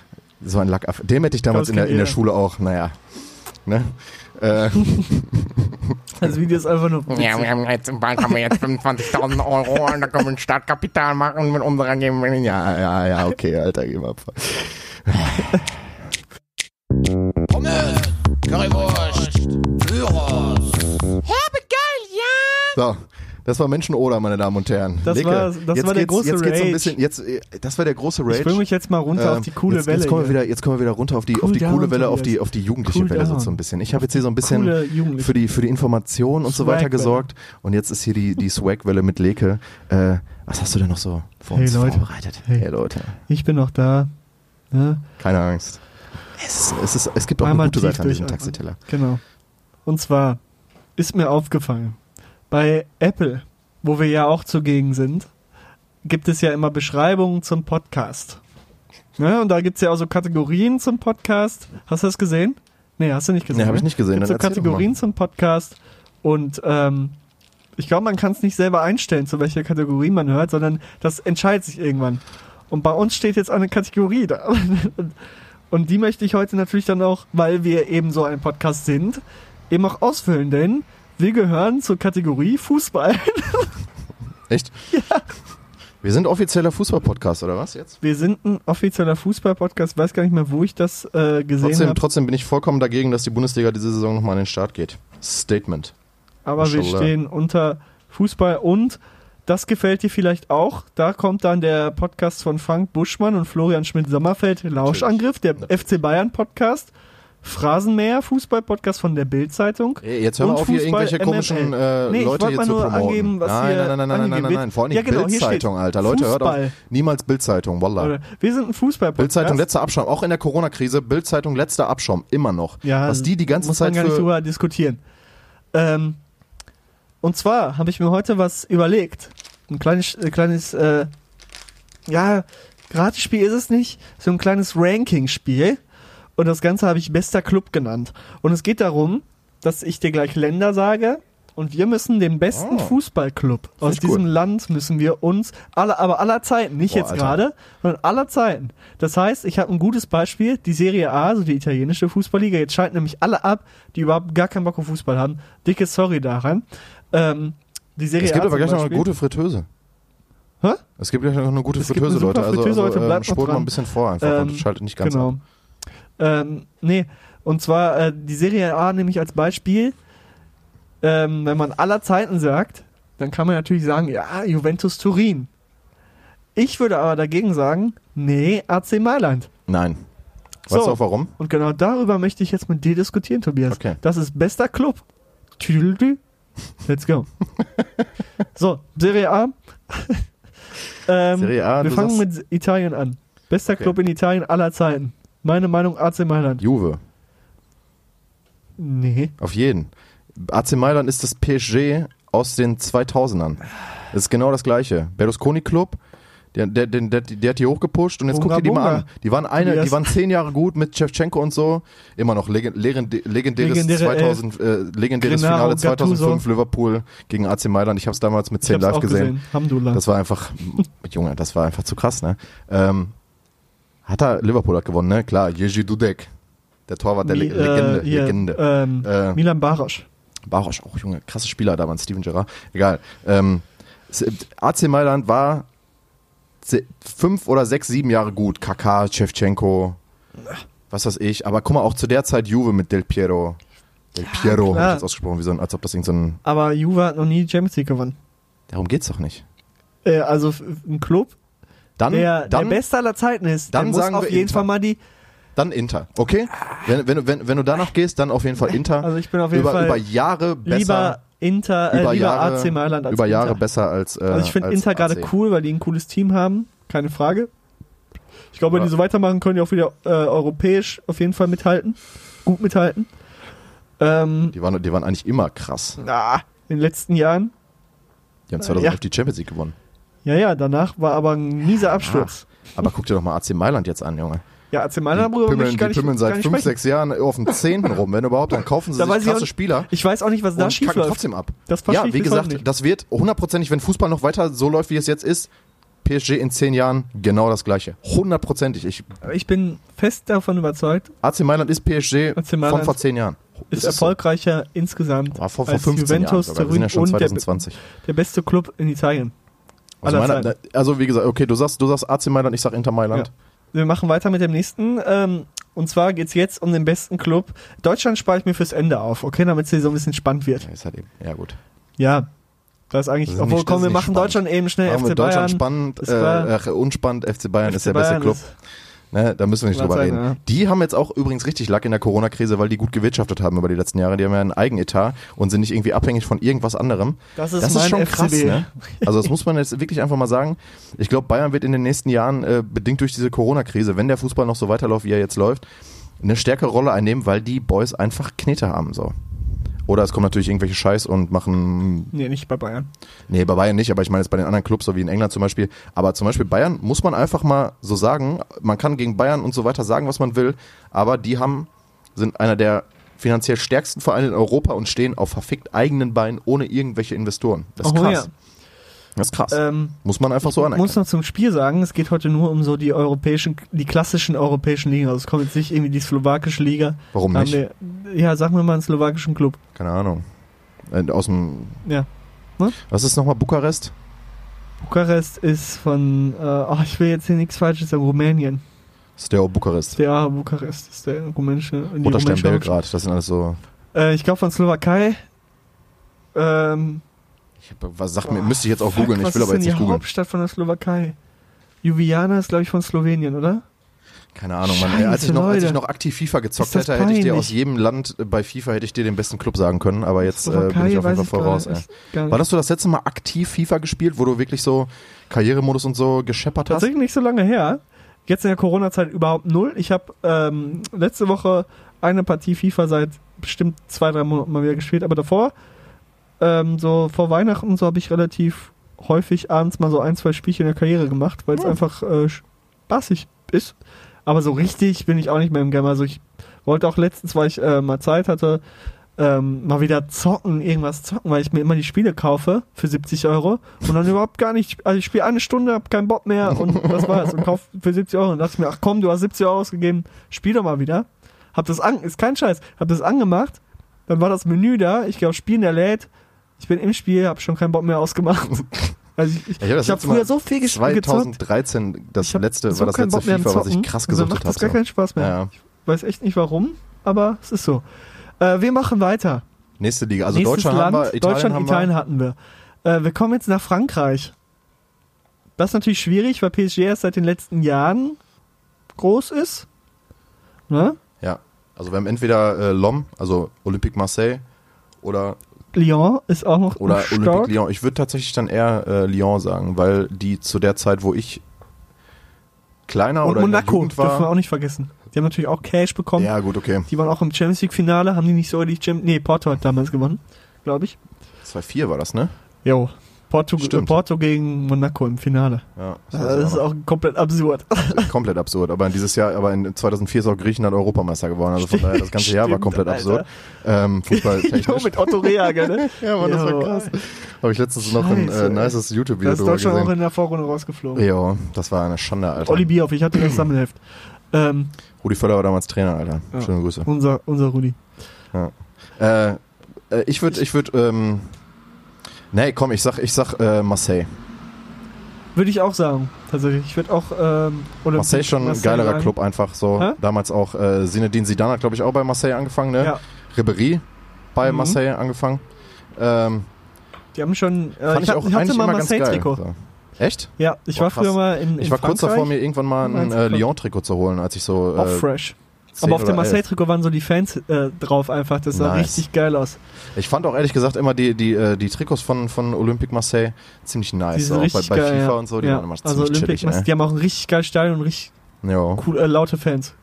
so ein Lack, dem hätte ich damals Das in der, in der jeder. Schule auch, naja, ne? Äh, Das Video ist einfach nur. Ja, wir haben jetzt, bald haben wir jetzt 25.000 Euro und da können wir ein Startkapital machen mit unserer GmbH. ja, ja, ja, okay, Alter, geh mal. Currywurst, Gyros. So, das war Menschenoder, meine Damen und Herren. Das Leke, war- das jetzt war der große jetzt geht's so ein Rage. bisschen, jetzt, äh, das war der große Rage. Ich will mich jetzt mal runter Ähm, auf die coole jetzt, Welle. Jetzt kommen, wir wieder, jetzt kommen wir wieder runter auf die, Cool auf die down, coole Welle, auf die, auf die jugendliche Cool Welle so, down. so ein bisschen. Ich habe jetzt hier so ein bisschen für die, für die Information und so weiter gesorgt. Und jetzt ist hier die, die Swag-Welle mit Leke. Äh, was hast du denn noch so für Hey, uns Leute. vorbereitet? Hey. hey Leute, Ich bin noch da. Ne? keine Angst. Es, es, ist, es gibt auch Einmal eine gute Seite an diesem. Taxiteller. Genau. Und zwar ist mir aufgefallen, bei Apple, wo wir ja auch zugegen sind, gibt es ja immer Beschreibungen zum Podcast. Ne? Und da gibt es ja auch so Kategorien zum Podcast. Hast du das gesehen? Nee, hast du nicht gesehen. Nee, hab ne? ich nicht gesehen. Gibt so Kategorien zum Podcast und ähm, ich glaube, man kann es nicht selber einstellen, zu welcher Kategorie man hört, sondern das entscheidet sich irgendwann. Und bei uns steht jetzt eine Kategorie da. Und die möchte ich heute natürlich dann auch, weil wir eben so ein Podcast sind, eben auch ausfüllen, denn wir gehören zur Kategorie Fußball. Echt? Ja. Wir sind offizieller Fußball-Podcast, oder was jetzt? Wir sind ein offizieller Fußball-Podcast, weiß gar nicht mehr, wo ich das äh, gesehen Trotzdem, habe. trotzdem bin ich vollkommen dagegen, dass die Bundesliga diese Saison nochmal an den Start geht. Statement. Aber wir stehen unter Fußball und das gefällt dir vielleicht auch. Da kommt dann der Podcast von Frank Buschmann und Florian Schmidt-Sommerfeld, Lauschangriff, der FC Bayern-Podcast. Phrasenmäher, Fußball-Podcast von der Bild-Zeitung. Jetzt hör mal Und auf, hier Fußball irgendwelche komischen MML. äh, Nee, ich Leute hier mal zu nur promoten. angeben, was nein, hier nein, nein, nein, nein, nein, nein, nein, vor allem Ja, genau, hier Bildzeitung, Alter. Leute, hört auf. Fußball. Niemals Bildzeitung, wallah. Wir sind ein Fußball-Podcast. Bildzeitung, letzter Abschaum. Auch in der Corona-Krise, Bildzeitung, letzter Abschaum. Immer noch. Ja, Was die die ganze muss man Zeit gar nicht drüber diskutieren. Ähm, und zwar habe ich mir heute was überlegt. Ein kleines, äh, kleines, äh, ja, Gratisspiel ist es nicht, so ein kleines Ranking-Spiel. Und das Ganze habe ich bester Club genannt. Und es geht darum, dass ich dir gleich Länder sage. Und wir müssen den besten Oh. Fußballclub aus ich gut. diesem Land müssen wir uns alle, aber aller Zeiten, nicht Boah, jetzt gerade, sondern aller Zeiten. Das heißt, ich habe ein gutes Beispiel, die Serie A, also die italienische Fußballliga, jetzt schalten nämlich alle ab, die überhaupt gar keinen Bock auf Fußball haben. Dicke Sorry daran. Ähm, die Serie Es gibt A aber gleich noch eine gute Fritteuse. Hä? Es gibt gleich noch eine gute Es Fritteuse, eine Leute. Also, Fritteuse, also heute ähm, bleibt noch spult mal ein bisschen vor einfach Ähm, und schaltet nicht ganz genau. ab. Ähm, nee, und zwar äh, die Serie A nämlich als Beispiel, ähm, wenn man aller Zeiten sagt, dann kann man natürlich sagen, ja, Juventus Turin. Ich würde aber dagegen sagen, nee, AC Mailand. Nein. Weißt So. du auch warum? Und genau darüber möchte ich jetzt mit dir diskutieren, Tobias. Okay. Das ist bester Club. Tüdelü. Let's go. so, Serie A. ähm, Serie A, wir du fangen sagst- mit Italien an. Bester Okay. Club in Italien aller Zeiten. Meine Meinung AC Mailand. Juve. Nee. Auf jeden. AC Mailand ist das PSG aus den 2000ern. Das ist genau das gleiche. Berlusconi Club, der, der, der, der, der hat die hochgepusht und jetzt Bunga, guck dir die mal bunga. an. Die waren eine, Tobias. die waren zehn Jahre gut mit Shevchenko und so. Immer noch legend, legend, legendäres Legendäre 2000, äh, legendäres Gennaro Finale 2005 Gattuso. Liverpool gegen AC Mailand. Ich habe es damals mit Ich 10 hab's live gesehen. gesehen. Das war einfach, Junge, das war einfach zu krass, ne? Ähm, hat er, Liverpool hat gewonnen, ne? Klar, Jerzy Dudek. Der Torwart der Mi- Le Legende. äh, hier, Legende. Ähm, Äh, Milan Barosch. Barosch, auch Junge, krasse Spieler damals, Steven Gerrard. Egal. Ähm, AC Mailand war fünf oder sechs, sieben Jahre gut. Kaká, Shevchenko, was weiß ich. Aber guck mal, auch zu der Zeit Juve mit Del Piero. Del Piero, hab klar. ich jetzt ausgesprochen, wie so ein, als ob das irgend so ein. Aber Juve hat noch nie die Champions League gewonnen. Darum geht's doch nicht. Äh, also ein Club, Dann, der dann, der Beste aller Zeiten ist. dann muss sagen auf wir jeden Inter. Fall mal die. dann Inter. Okay? Wenn, wenn, du- wenn, wenn du danach gehst, dann auf jeden Fall Inter. Also ich bin auf jeden über, Fall über Jahre besser. lieber Inter, äh, über lieber Jahre, AC Mailand als über Jahre Inter. besser als. Äh, Also ich finde Inter gerade cool, weil die ein cooles Team haben, keine Frage. Ich glaube, wenn Ja. die so weitermachen, können die auch wieder äh, europäisch auf jeden Fall mithalten, gut mithalten. Ähm, Die waren, die waren eigentlich immer krass. na, in den letzten Jahren, Die haben 2011 Ja. die Champions League gewonnen. Ja, ja, danach war aber ein mieser Absturz. Aber guck dir doch mal AC Mailand jetzt an, Junge. Ja, AC Mailand möchte pimmeln, die pimmeln seit fünf, sprechen. sechs Jahren auf dem Zehnten rum. Wenn überhaupt, dann kaufen sie Da sich ich auch krasse nicht- Spieler. Ich weiß auch nicht, was da schief kacken läuft. trotzdem ab. Das verstehe ja, ich wie gesagt, das wird hundertprozentig, wenn Fußball noch weiter so läuft, wie es jetzt ist, PSG in zehn Jahren genau das gleiche. Hundertprozentig. Ich, Ich bin fest davon überzeugt, AC Mailand ist PSG AC von Mailand vor zehn Jahren. ist so. erfolgreicher insgesamt War vor, vor als 15 Juventus, Jahren sind ja Turin und der, 2020. der beste Club in Italien. Also, Zeiten. also wie gesagt, okay, du sagst, du sagst AC Mailand, ich sag Inter Mailand. Wir machen weiter mit dem nächsten. Ähm, und zwar geht's jetzt um den besten Club. Deutschland spare ich mir fürs Ende auf, okay, damit es hier so ein bisschen spannend wird. Ja, ist halt eben. Ja, gut. Ja, das ist eigentlich, Das ist obwohl, nicht- komm, wir machen spannend. Deutschland eben schnell Machen wir FC Deutschland Bayern. spannend, ist klar. äh, unspannend, FC Bayern FC ist der beste Bayern Club. Ne, da müssen wir nicht drüber sein, reden. ja. Die haben jetzt auch übrigens richtig Lack in der Corona-Krise, weil die gut gewirtschaftet haben über die letzten Jahre. Die haben ja einen Eigenetat und sind nicht irgendwie abhängig von irgendwas anderem. Das ist das ist schon FCB. krass, ne? Also das muss man jetzt wirklich einfach mal sagen. Ich glaube, Bayern wird in den nächsten Jahren, äh, bedingt durch diese Corona-Krise, wenn der Fußball noch so weiterläuft, wie er jetzt läuft, eine stärkere Rolle einnehmen, weil die Boys einfach Knete haben, so. Oder es kommen natürlich irgendwelche Scheiß und machen Nee, nicht bei Bayern. Nee, bei Bayern nicht, aber ich meine jetzt bei den anderen Clubs, so wie in England zum Beispiel. Aber zum Beispiel Bayern muss man einfach mal so sagen, man kann gegen Bayern und so weiter sagen, was man will, aber die haben, sind einer der finanziell stärksten Vereine in Europa und stehen auf verfickt eigenen Beinen ohne irgendwelche Investoren. Das ist Oh, krass. ja. Das ist krass. Ähm, muss man einfach so Ich anerkennen. muss noch zum Spiel sagen, es geht heute nur um so die europäischen, die klassischen europäischen Ligen. Also es kommt jetzt nicht irgendwie die slowakische Liga. Warum nicht? Wir, ja, sagen wir mal einen slowakischen Club. Keine Ahnung. Äh, Aus dem, Ja. was ist nochmal Bukarest? Bukarest ist von, äh, oh, ich will jetzt hier nichts Falsches sagen, Rumänien. Steaua Bukarest. Ja, Bukarest ist der rumänische. die Roter Stern rumänische Belgrad, das sind alles so. Äh, ich glaube von Slowakei. Ähm, Ich was sagt mir, müsste ich jetzt auch fuck, googeln, ich was will ist aber jetzt nicht die googeln. Hauptstadt von der Slowakei. Ljubljana ist, glaube ich, von Slowenien, oder? Keine Ahnung, Mann. Ey, als, ich Scheiße, noch, als ich noch aktiv FIFA gezockt Ist das hätte, hätte ich dir peinlich. aus jedem Land äh, bei FIFA hätte ich dir den besten Club sagen können, aber jetzt äh, bin ich auf jeden Fall voraus. Ey. War das so das letzte Mal aktiv FIFA gespielt, wo du wirklich so Karrieremodus und so gescheppert hast? Tatsächlich nicht so lange her. Jetzt in der Corona-Zeit überhaupt null. Ich habe ähm, letzte Woche eine Partie FIFA seit bestimmt zwei, drei Monaten mal wieder gespielt, aber davor, ähm, so vor Weihnachten so, habe ich relativ häufig abends mal so ein, zwei Spielchen in der Karriere gemacht, weil es einfach äh, spaßig ist. Aber so richtig bin ich auch nicht mehr im Game. Also ich wollte auch letztens, weil ich äh, mal Zeit hatte, ähm, mal wieder zocken, irgendwas zocken, weil ich mir immer die Spiele kaufe für 70 Euro und dann überhaupt gar nicht, also ich spiele eine Stunde, hab keinen Bock mehr und das war's und kauf für 70 Euro und dachte mir, ach komm, du hast 70 Euro ausgegeben, spiel doch mal wieder. Hab das an, ist kein Scheiß, hab das angemacht, dann war das Menü da, ich glaube, Spielen der lädt, ich bin im Spiel, hab schon keinen Bock mehr ausgemacht. Also ich, ich, Ich ich hab letzte Mal früher so viel gespielt, gezockt. 2013, das letzte, so war das letzte Bock FIFA, was ich krass dann gesuchtet macht das habe. gar keinen Spaß mehr. Ja. Ich weiß echt nicht warum, aber es ist so. Äh, wir machen weiter. Nächste Liga, also Nächstes Deutschland Land, haben wir, Italien Deutschland, haben Italien wir. hatten wir. Äh, wir kommen jetzt nach Frankreich. Das ist natürlich schwierig, weil PSG erst seit den letzten Jahren groß ist. Ne? Ja, also wir haben entweder äh, Lom, also Olympique Marseille oder Lyon ist auch noch oder stark. Olympique Lyon. Ich würde tatsächlich dann eher äh, Lyon sagen, weil die zu der Zeit, wo ich kleiner Und oder in der Monaco Jugend dürfen wir war. auch nicht vergessen. Die haben natürlich auch Cash bekommen. Ja, gut, okay. Die waren auch im Champions League Finale, haben die nicht sogar die Champions Nee, Porto hat damals gewonnen, glaube ich. 2-4 war das, ne? Jo. Porto, Stimmt. Porto gegen Monaco im Finale. Ja, Das ist auch komplett absurd. komplett absurd. Aber in dieses Jahr, aber in 2004 ist auch Griechenland Europameister geworden. Also von daher, das ganze Jahr war Stimmt, komplett Alter. absurd. Ähm, jo, Fußballtechnisch. mit Otto Rehagel, ne? ja, Mann, das war Jo. krass. Habe ich letztens noch ein äh, nices YouTube-Video Da ist drüber Deutschland auch gesehen. in der Vorrunde rausgeflogen. Ja, das war eine Schande, Alter. Olli Bierhoff, ich hatte das Sammelheft. Ähm, Rudi Völler war damals Trainer, Alter. Ja. Schöne Grüße. unser, unser Rudi. Äh, äh, ich würde, ich würde, ähm, nee, komm, ich sag, ich sag äh, Marseille. Würde ich auch sagen, tatsächlich. Ich würde auch, ähm, Marseille schon ein geilerer. Club einfach so. Hä? Damals auch äh, Zinedine Zidane hat, glaube ich, auch bei Marseille angefangen, ne? Ja, Ribéry bei Mhm. Marseille angefangen. Ähm, die haben schon, äh, fand ich, ich auch ich hatte mal. Marseille-Trikot. So. Echt? Ja, ich Boah, war früher mal in, in Ich war kurz Frankreich. davor, mir irgendwann mal ein äh? Lyon-Trikot zu holen, als ich so Auch äh, fresh. 10 Aber auf dem oder 11. Marseille-Trikot waren so die Fans äh, drauf einfach. Das sah Nice. richtig geil aus. Ich fand auch ehrlich gesagt immer die, die, äh, die Trikots von, von Olympique Marseille ziemlich nice. Auch bei, bei geil, FIFA ja. und so, die ja. waren immer also ziemlich Olympic, chillig. ey. die haben auch ein richtig geiles Stadion und richtig cool, äh, laute Fans.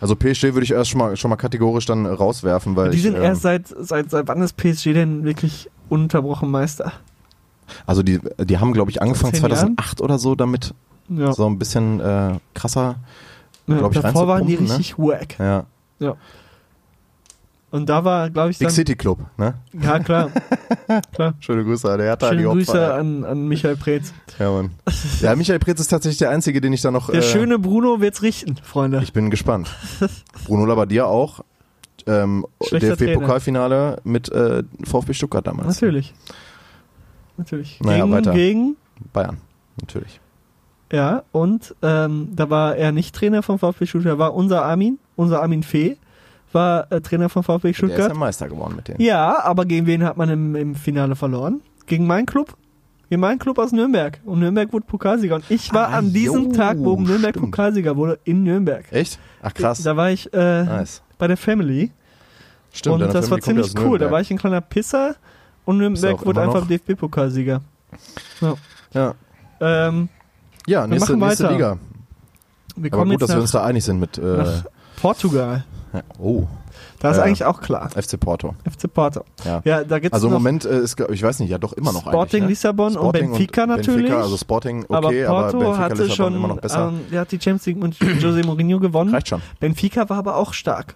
Also PSG würde ich erst schon mal, schon mal kategorisch dann rauswerfen, weil die ich, sind ähm, erst seit, seit, seit wann ist PSG denn wirklich ununterbrochen Meister? also die, die haben glaube ich angefangen zehn Jahren? 2008 oder so damit Ja. so ein bisschen äh, krasser Ja, glaube ich, davor waren die reinzupumpen, richtig wack. Ne? Ja. Ja. Und da war, glaube ich, Big dann, City Club, ne? ja klar, klar. Schöne Grüße an der Hertha, Schöne die Opfer. Grüße an, an Michael Preetz. Ja, Mann. Ja, Michael Preetz ist tatsächlich der Einzige, den ich da noch... Der äh, schöne Bruno wird's richten, Freunde. Ich bin gespannt. Bruno Labbadia auch. Ähm, DFB-Pokalfinale mit äh, VfB Stuttgart damals. Natürlich. Natürlich. Naja, gegen, weiter. gegen, Bayern, natürlich. Ja, und ähm, da war er nicht Trainer vom VfB Stuttgart, war unser Armin, unser Armin Fee, war äh, Trainer vom VfB Der ist Stuttgart. ja Meister geworden mit denen. Ja, aber gegen wen hat man im, im Finale verloren? Gegen meinen Club? Gegen meinen Club aus Nürnberg. Und Nürnberg wurde Pokalsieger. Und ich war Ah, an diesem jo, Tag, wo Nürnberg stimmt. Pokalsieger wurde, in Nürnberg. Echt? Ach krass. Da war ich äh, nice. bei der Family. Stimmt, und das war Family ja ziemlich cool. Da war ich ein kleiner Pisser und Nürnberg wurde einfach? DFB-Pokalsieger. Ja, Ähm, ja nächste, machen nächste weiter. Liga. wir Aber gut, dass wir uns da einig sind mit äh, Portugal. ja, oh, Da ist Ja. eigentlich auch klar. FC Porto. FC Porto. Ja. Ja, da gibt's Also im Moment äh, ist, ich weiß nicht, ja doch immer noch Sporting ne? Lissabon und Sporting Benfica natürlich. Benfica, also Sporting okay, aber Porto Benfica hatte Lissabon schon, immer noch besser. ähm, der hat die Champions League mit Jose Mourinho gewonnen. Reicht schon. Benfica war aber auch stark.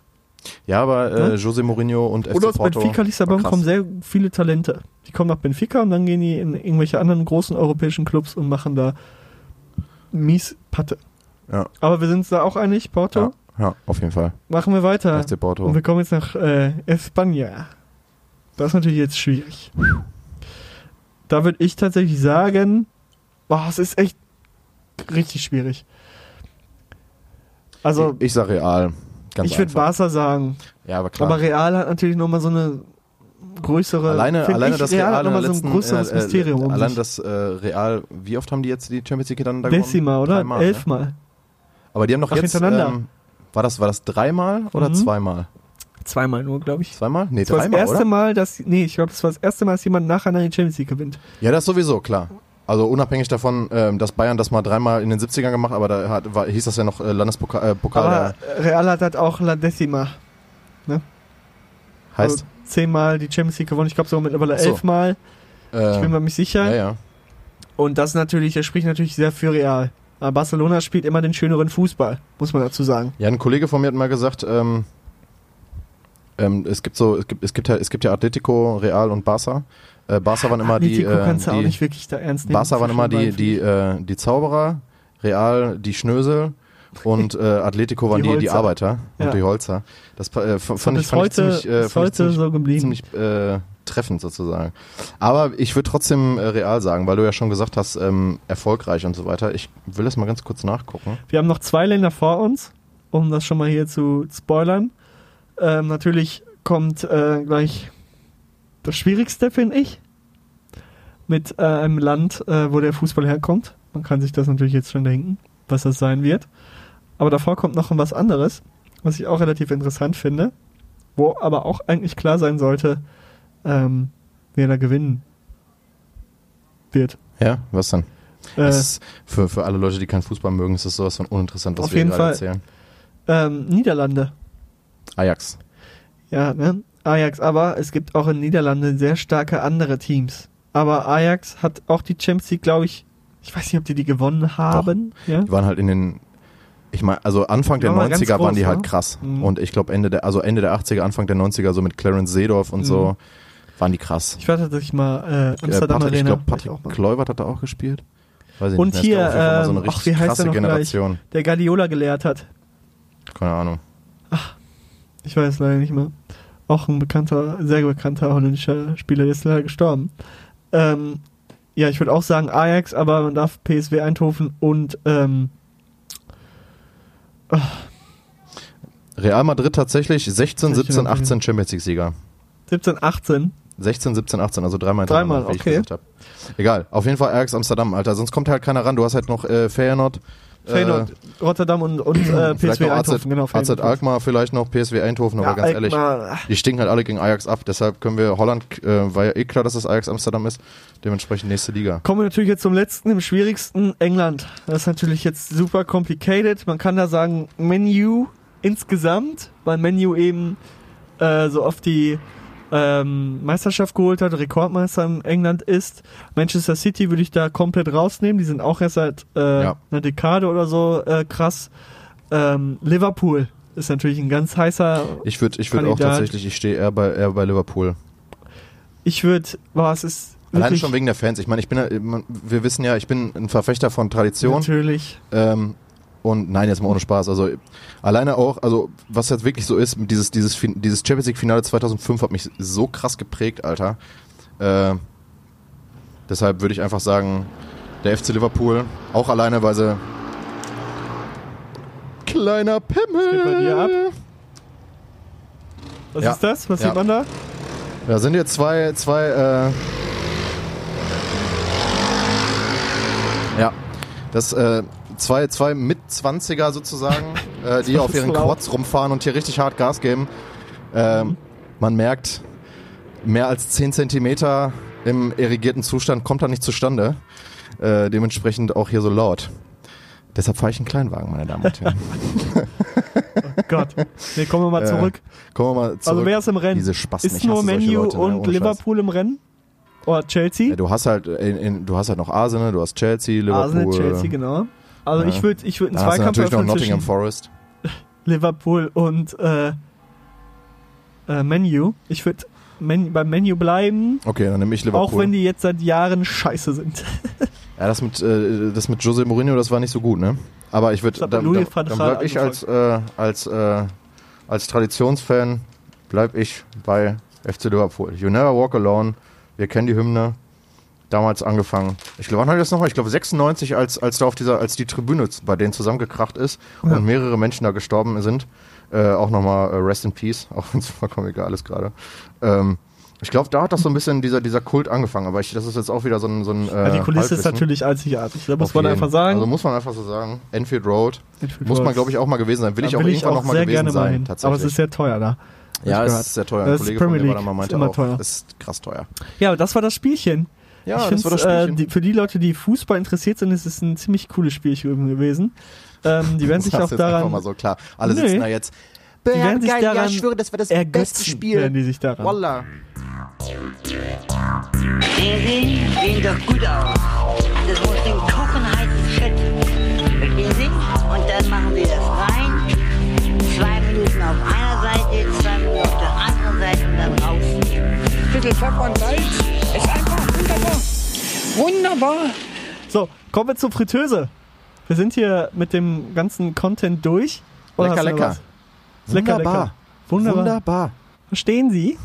Ja, aber äh, Ne? Jose Mourinho und FC Oder aus Porto. Benfica Lissabon kommen sehr viele Talente. Die kommen nach Benfica und dann gehen die in irgendwelche anderen großen europäischen Clubs und machen da mies Patte. Ja. Aber wir sind uns da auch einig, Porto. Ja, ja, auf jeden Fall. Machen wir weiter. FC Porto. Und wir kommen jetzt nach äh, Espanja. Das ist natürlich jetzt schwierig. Da würde ich tatsächlich sagen, boah, es ist echt richtig schwierig. Also, ich, ich sag Real. Ganz ich würde. Barca sagen. Ja, aber klar. Aber Real hat natürlich nochmal so eine größere. alleine, alleine das Real Real der nochmal so ein größeres äh, äh, Mysterium. Um Allein sich. das äh, Real, wie oft haben die jetzt die Champions League dann da gewonnen? Decima, oder? Dreimal, Ne? Elfmal. Aber die haben doch Ach, jetzt. Ähm, war das war das dreimal oder Mhm. zweimal? Zweimal nur, glaube ich. Zweimal? Nee, Das war das dreimal, erste oder? Mal, dass. Nee, ich glaube, das war das erste Mal, dass jemand nacheinander die Champions League gewinnt. Ja, das sowieso, klar. Also unabhängig davon, ähm, dass Bayern das mal dreimal in den 70ern gemacht, aber da hat, war, hieß das ja noch äh, Landespokal. Äh, Pokal, Aber Real hat halt auch La Decima. äh, heißt. Also zehnmal die Champions League gewonnen. Ich glaube sogar mittlerweile so. elfmal. äh, Ich bin mir nicht sicher. ja, ja. Und das natürlich, das spricht natürlich sehr für Real. Aber Barcelona spielt immer den schöneren Fußball, muss man dazu sagen. Ja, ein Kollege von mir hat mal gesagt, ähm, ähm, es gibt so, es gibt, es gibt ja, es gibt ja Atletico, Real und Barca. Äh, Barca waren immer die, Atletico äh, kannst du auch die nicht wirklich da ernst nehmen. Barca waren immer die, die, äh, die Zauberer, Real die Schnösel und äh, Atletico waren Die die, die. Arbeiter und Ja. die Holzer. Das äh, fand, ich. ich, fand ich heute, ziemlich, äh, ist fand ich heute ziemlich, so geblieben. ziemlich äh, treffend sozusagen. Aber ich würde trotzdem äh, Real sagen, weil du ja schon gesagt hast, ähm, erfolgreich und so weiter. Ich will das mal ganz kurz nachgucken. Wir haben noch zwei Länder vor uns, um das schon mal hier zu spoilern. Ähm, natürlich kommt äh, gleich das Schwierigste, finde ich, mit äh, einem Land, äh, wo der Fußball herkommt. Man kann sich das natürlich jetzt schon denken, was das sein wird. Aber davor kommt noch was anderes, was ich auch relativ interessant finde, wo aber auch eigentlich klar sein sollte, ähm, wer da gewinnen wird. Ja, was dann? Äh, für, für alle Leute, die keinen Fußball mögen, ist das sowas von uninteressant, was Auf wir hier jeden gerade Fall. erzählen. ähm, Niederlande. Ajax. Ja, ne? Ajax, aber es gibt auch in Niederlande sehr starke andere Teams. Aber Ajax hat auch die Champions League, glaube ich, ich weiß nicht, ob die die gewonnen haben. Ja? Die waren halt in den, ich meine, also Anfang der Waren mal ganz 90er waren groß, die halt ne? krass. Mhm. Und ich glaube Ende der, also Ende der 80er, Anfang der 90er, so mit Clarence Seedorf und Mhm. so, waren die krass. Ich war tatsächlich mal äh, Äh, Amsterdam Patrick, ich Arena. glaube, ich Patrick. Kluivert hat da auch gespielt. Weiß ich Und nicht, hier, mal so eine ähm, richtig ach, wie heißt krasse er noch gleich? Generation. Der Guardiola gelehrt hat. Keine Ahnung. Ich weiß leider nicht mehr. Auch ein bekannter, sehr bekannter holländischer Spieler, der ist leider gestorben. Ähm, ja, ich würde auch sagen Ajax, aber man darf PSW Eindhoven und ähm, Real Madrid tatsächlich 16, 17, 16, 18 Champions League Sieger. 17, 18. 16, 17, 18, also dreimal Dreimal, okay. Egal, auf jeden Fall Ajax Amsterdam, Alter. Sonst kommt halt keiner ran. Du hast halt noch äh, Feyenoord. Feyenoord, Rotterdam und, und äh, PSW noch AZ, Eindhoven, genau. AZ. Alkmaar, vielleicht noch PSW Eindhoven, aber Ja, ganz ehrlich, Alkmaar, die stinken halt alle gegen Ajax ab. Deshalb können wir Holland, äh, war ja eh klar, dass das Ajax Amsterdam ist, dementsprechend nächste Liga. Kommen wir natürlich jetzt zum letzten, im schwierigsten, England. Das ist natürlich jetzt super complicated. Man kann da sagen, Menu insgesamt, weil Menu eben äh, so oft die ähm, Meisterschaft geholt hat, Rekordmeister in England ist. Manchester City würde ich da komplett rausnehmen. Die sind auch erst seit äh, Ja. einer Dekade oder so äh, krass. Ähm, Liverpool ist natürlich ein ganz heißer. Ich würde ich würd auch tatsächlich, ich stehe eher bei, eher bei Liverpool. Ich würde, boah, es ist Allein schon wegen der Fans. Ich meine, ich bin, wir wissen ja, ich bin ein Verfechter von Tradition. natürlich. Ähm, und nein, jetzt mal ohne Spaß. Also alleine auch, also was jetzt wirklich so ist, dieses, dieses, dieses Champions League Finale 2005 hat mich so krass geprägt, Alter. Äh, deshalb würde ich einfach sagen, der FC Liverpool, auch alleine, weil sie kleiner Pimmel. Was Ja. ist das? Was Ja. sieht man da? Da sind jetzt zwei, zwei, äh, ja, das, äh, zwei, zwei Mit-20er sozusagen, äh, die auf ihren. Quads rumfahren und hier richtig hart Gas geben. Ähm, man merkt, mehr als 10 Zentimeter im irrigierten Zustand kommt da nicht zustande. Äh, dementsprechend auch hier so laut. Deshalb fahre ich einen Kleinwagen, meine Damen und Herren. Oh Gott. Nee, kommen wir mal Äh, zurück. Kommen wir mal zurück. Also wer ist im Rennen? Diese Spasten. Ist nur Menu Leute, ne? und Scheiß. Liverpool im Rennen? Oder Chelsea? Ja, du hast halt in, in, du hast halt noch Arsenal, du hast Chelsea, Liverpool. Arsenal, Chelsea, genau. Also Ja. ich würde ich würd einen Zweikampf natürlich noch Nottingham zwischen Forest. Liverpool und äh, äh, Menu. Ich würde Men beim Menu bleiben, Okay, dann nehme ich Liverpool. auch wenn die jetzt seit Jahren scheiße sind. ja, das mit äh, das mit Jose Mourinho, das war nicht so gut, ne? Aber ich würde hat dann, dann, van dann Gaal bleib ich als äh, als äh, als Traditionsfan bleib ich bei FC Liverpool. You never walk alone. Wir kennen die Hymne. Damals angefangen. Ich glaube, wann hat das nochmal? Ich glaube 96, als als da auf dieser als die Tribüne bei denen zusammengekracht ist Ja. und mehrere Menschen da gestorben sind. Äh, auch nochmal äh, Rest in Peace, auch wenn es vollkommen egal ist gerade. Ähm, ich glaube, da hat das so ein bisschen dieser, dieser Kult angefangen, aber ich, das ist jetzt auch wieder so ein. So ein Ja, die äh, Kulisse ist natürlich einzigartig. Da muss Auf man jeden. einfach sagen. Also muss man einfach so sagen. Enfield Road. Enfield Muss man, glaube ich, auch mal gewesen sein. Will Da ich auch irgendwann noch mal gewesen gerne sein. Tatsächlich. Aber es ist sehr teuer da. ja, ich es gehört. ist sehr teuer. Das Ein ist Kollege von mir war da mal Ist meinte immer auch, teuer. ist krass teuer. Ja, aber das war das Spielchen. Ja, ich das war das Äh, Spielchen. die, für die Leute, die Fußball interessiert sind, ist es ein ziemlich cooles Spielchen gewesen. Ähm, die werden sich auch ist jetzt einfach daran mal so klar. Alle Nee. sitzen da jetzt. Die werden sich geil, daran ja, ich schwöre, das war das beste Spiel. werden die sich daran. Wallah. Sehen doch gut aus. Das muss den Kochen heißen Fett. Verstehen Sie? Und dann machen Sie das rein. Zwei Minuten auf einer Seite, zwei Minuten auf der anderen Seite und dann raus. Bisschen Pfeffer und Salz. Wunderbar. Wunderbar. So, kommen wir zur Fritteuse. Wir sind hier mit dem ganzen Content durch. Oder Lecker, lecker. lecker, Wunderbar. lecker. Wunderbar. Wunderbar. Verstehen Sie?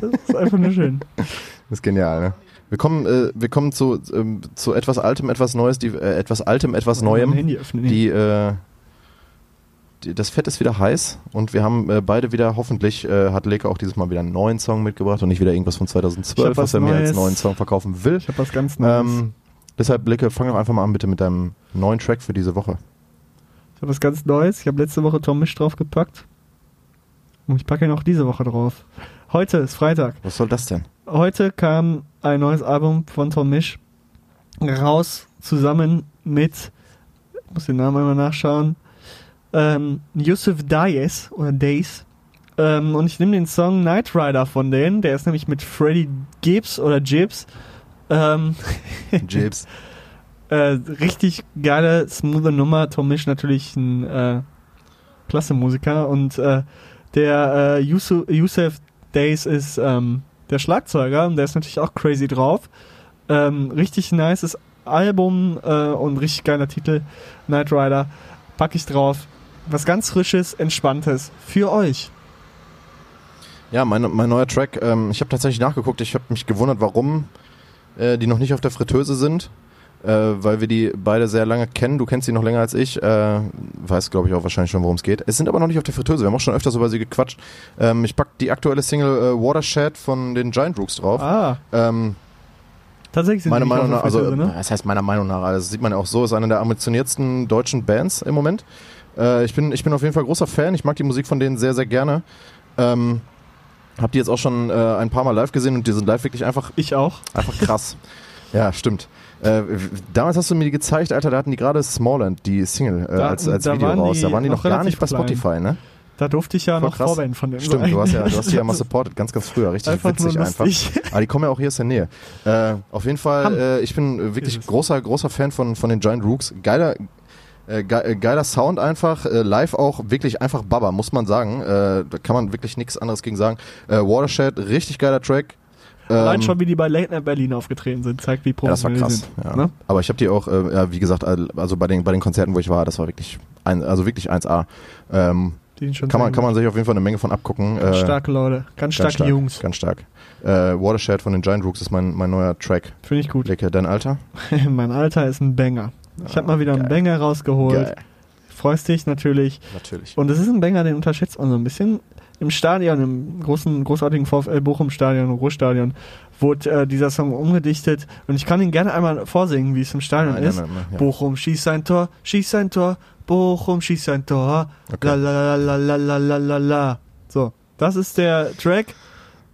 Das ist einfach nur schön. Das ist genial, ne? Wir kommen, äh, wir kommen zu, ähm, zu etwas Altem, etwas Neues, die, äh, etwas Altem, etwas Neuem. Handy öffnen. Die, äh, das Fett ist wieder heiß und wir haben äh, beide wieder, hoffentlich äh, hat Leke auch dieses Mal wieder einen neuen Song mitgebracht und nicht wieder irgendwas von Ich hab 2012, was was er mir als Neues. neuen Song verkaufen will. Ich habe was ganz Neues. Ähm, deshalb, Leke, fang doch einfach mal an bitte mit deinem neuen Track für diese Woche. Ich habe was ganz Neues. Ich habe letzte Woche Tom Misch draufgepackt. Und ich packe ihn auch diese Woche drauf. Heute ist Freitag. Was soll das denn? Heute kam ein neues Album von Tom Misch raus, zusammen mit, ich muss den Namen einmal nachschauen, ähm, Yusuf Dayes oder Days. Ähm, und ich nehme den Song Knight Rider von denen, der ist nämlich mit Freddie Gibbs oder Gibbs. Ähm, Jibs. äh, richtig geile, smooth Nummer. Tom Misch natürlich ein äh, klasse Musiker und äh, der äh, Yusuf, Yusuf Days ist ähm, der Schlagzeuger und der ist natürlich auch crazy drauf. Ähm, richtig nices Album äh, und richtig geiler Titel. Knight Rider pack ich drauf. Was ganz frisches, entspanntes für euch. Ja, mein, mein neuer Track, ähm, ich habe tatsächlich nachgeguckt, ich habe mich gewundert, warum äh, die noch nicht auf der Fritteuse sind, äh, weil wir die beide sehr lange kennen. Du kennst sie noch länger als ich, äh, weißt glaube ich auch wahrscheinlich schon, worum es geht. Es sind aber noch nicht auf der Fritteuse, wir haben auch schon öfters über sie gequatscht. Ähm, ich pack die aktuelle Single äh, Watershed von den Giant Rooks drauf. Ah, Ähm, tatsächlich sind meiner die nicht Meinung auf nach, der also ne? das heißt meiner Meinung nach, also das sieht man ja auch so, ist eine der ambitioniertsten deutschen Bands im Moment. Äh, ich bin, ich bin auf jeden Fall großer Fan, ich mag die Musik von denen sehr, sehr gerne. Ähm, hab die jetzt auch schon äh, ein paar Mal live gesehen und die sind live wirklich einfach, Ich auch. einfach krass. ja, stimmt. Äh, damals hast du mir die gezeigt, Alter, da hatten die gerade Smallland, die Single, äh, Da- als, als Video raus. Da waren die noch noch gar nicht bei relativ klein. Spotify, ne? Da durfte ich ja Voll noch krass. Vorband von denen Stimmt, sein. du hast ja, du hast die ja mal supportet, ganz, ganz früher, richtig Einfach witzig einfach. Aber die kommen ja auch hier aus der Nähe. Äh, auf jeden Fall, äh, ich bin wirklich großer, großer Fan von, von den Giant Rooks. Geiler, Äh, ge äh, geiler Sound einfach, äh, live auch wirklich einfach Baba, muss man sagen. Äh, da kann man wirklich nichts anderes gegen sagen. Äh, Watershed, richtig geiler Track. Allein Ähm, schon, wie die bei Late Night Berlin aufgetreten sind, zeigt, wie Ja, das war professionell krass. sie sind. Ja. Ne? Aber ich habe die auch, äh, ja, wie gesagt, also bei den, bei den Konzerten, wo ich war, das war wirklich, ein, also wirklich 1A. Ähm, kann, man, kann man sich auf jeden Fall eine Menge von abgucken. Ganz starke Leute, ganz ganz starke stark, Jungs. Ganz stark. Äh, Watershed von den Giant Rooks ist mein, mein neuer Track. Finde ich gut. Lecke, dein Alter? mein Alter ist ein Banger. Ich habe mal wieder einen geil. Banger rausgeholt. Geil. Freust dich natürlich. Natürlich. Und es ist ein Banger, den unterschätzt man so ein bisschen. Im Stadion, im großen, großartigen VfL Bochum-Stadion, Ruhrstadion, wurde äh, dieser Song umgedichtet. Und ich kann ihn gerne einmal vorsingen, wie es im Stadion Nein, ist. nein, nein, ja. Bochum schießt ein Tor, schießt ein Tor, Bochum schießt ein Tor. Okay. La la la la la la la la. So, das ist der Track.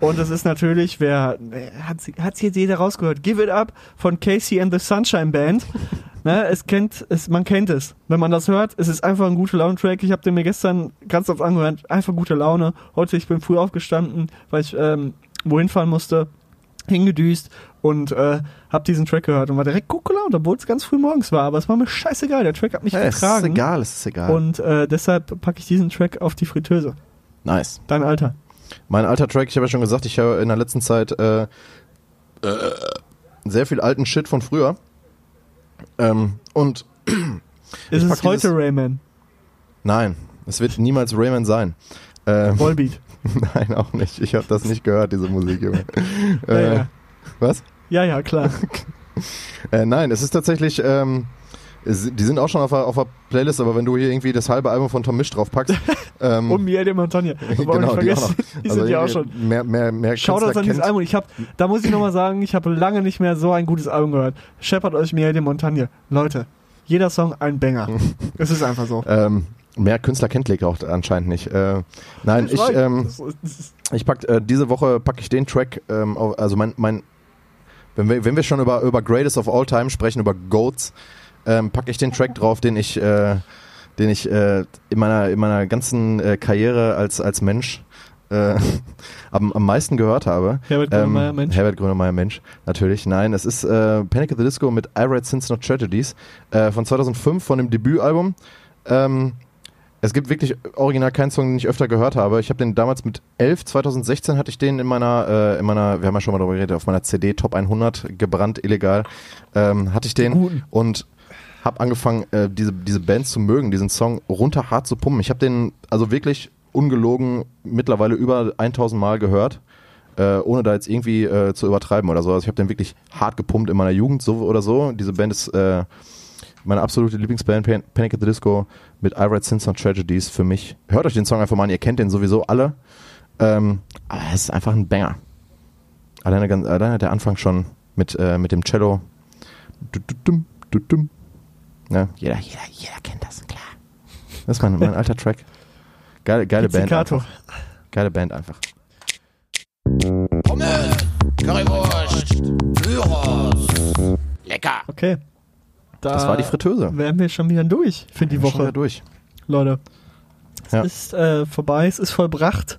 Und es ist natürlich, wer hat hat's jetzt jeder rausgehört? Give It Up von Casey and the Sunshine Band. Ne, es kennt, es, man kennt es. Wenn man das hört, es ist einfach ein guter Laune-Track. Ich habe den mir gestern ganz oft angehört. Einfach gute Laune. Heute, ich bin früh aufgestanden, weil ich ähm, wohin fahren musste, hingedüst und äh, hab diesen Track gehört und war direkt gut gelaunt, obwohl es ganz früh morgens war. Aber es war mir scheißegal. Der Track hat mich Ja, es ist getragen. egal, es ist egal. Und äh, deshalb packe ich diesen Track auf die Fritteuse. nice. Dein Alter. Mein alter Track, ich habe ja schon gesagt, ich höre in der letzten Zeit äh, äh, sehr viel alten Shit von früher. Ähm, und Ist es heute dieses- Rayman? nein, es wird niemals Rayman sein. Ähm, Volbeat. nein, auch nicht. Ich habe das nicht gehört, diese Musik. Junge. Ja, äh, ja. Was? ja, ja, klar. Äh, nein, es ist tatsächlich, ähm, die sind auch schon auf der, auf der Playlist, aber wenn du hier irgendwie das halbe Album von Tom Misch draufpackst, ähm, Und Miel de Montagne. Genau, die auch vergessen, noch. die Also sind ja auch schon. Mehr, mehr, mehr Schaut uns an dieses Album. Ich hab, da muss ich nochmal sagen, ich habe lange nicht mehr so ein gutes Album gehört. Scheppert euch Miel de Montagne. Leute, jeder Song ein Banger. es ist einfach so. Ähm, mehr Künstler kennt Leke auch anscheinend nicht. Äh, nein, ich, ähm, ich pack, äh, diese Woche packe ich den Track, ähm, also mein, mein wenn wir, wenn wir schon über, über Greatest of All Time sprechen, über Goats, ähm, packe ich den Track drauf, den ich, äh, den ich äh, in meiner in meiner ganzen äh, Karriere als als Mensch äh, am, am meisten gehört habe. Herbert Grönemeyer, Mensch. Herbert Grönemeyer, Mensch, natürlich. Nein, es ist äh, Panic at the Disco mit I Write Sins Not Tragedies äh, von 2005, von dem Debütalbum. Ähm, es gibt wirklich original keinen Song, den ich öfter gehört habe. Ich habe den damals mit 11, 2016 hatte ich den in meiner, äh, in meiner, wir haben ja schon mal darüber geredet, auf meiner CD Top 100 gebrannt, illegal, ähm, hatte ich den und habe angefangen, äh, diese, diese Band zu mögen, diesen Song runter hart zu pumpen. Ich habe den also wirklich ungelogen mittlerweile über 1000 Mal gehört, äh, ohne da jetzt irgendwie äh, zu übertreiben oder so. Also ich habe den wirklich hart gepumpt in meiner Jugend so oder so. Diese Band ist äh, meine absolute Lieblingsband, Pan- Panic at the Disco mit I Write Sins and Tragedies für mich. Hört euch den Song einfach mal an, ihr kennt den sowieso alle. Ähm, aber es ist einfach ein Banger. Alleine, ganz, alleine der Anfang schon mit, äh, mit dem Cello. Du, du, dum, du, dum. Ja, jeder, jeder, jeder kennt das, klar. Das ist mein, mein alter Track. Geile, geile Band. Einfach. Geile Band einfach. Pommes, Currywurst, Gyros. Lecker. Okay. Da Das war die Fritteuse. wären wir schon wieder durch für die Schon wieder Woche, durch. Leute. Es Ja. ist äh, vorbei, es ist vollbracht.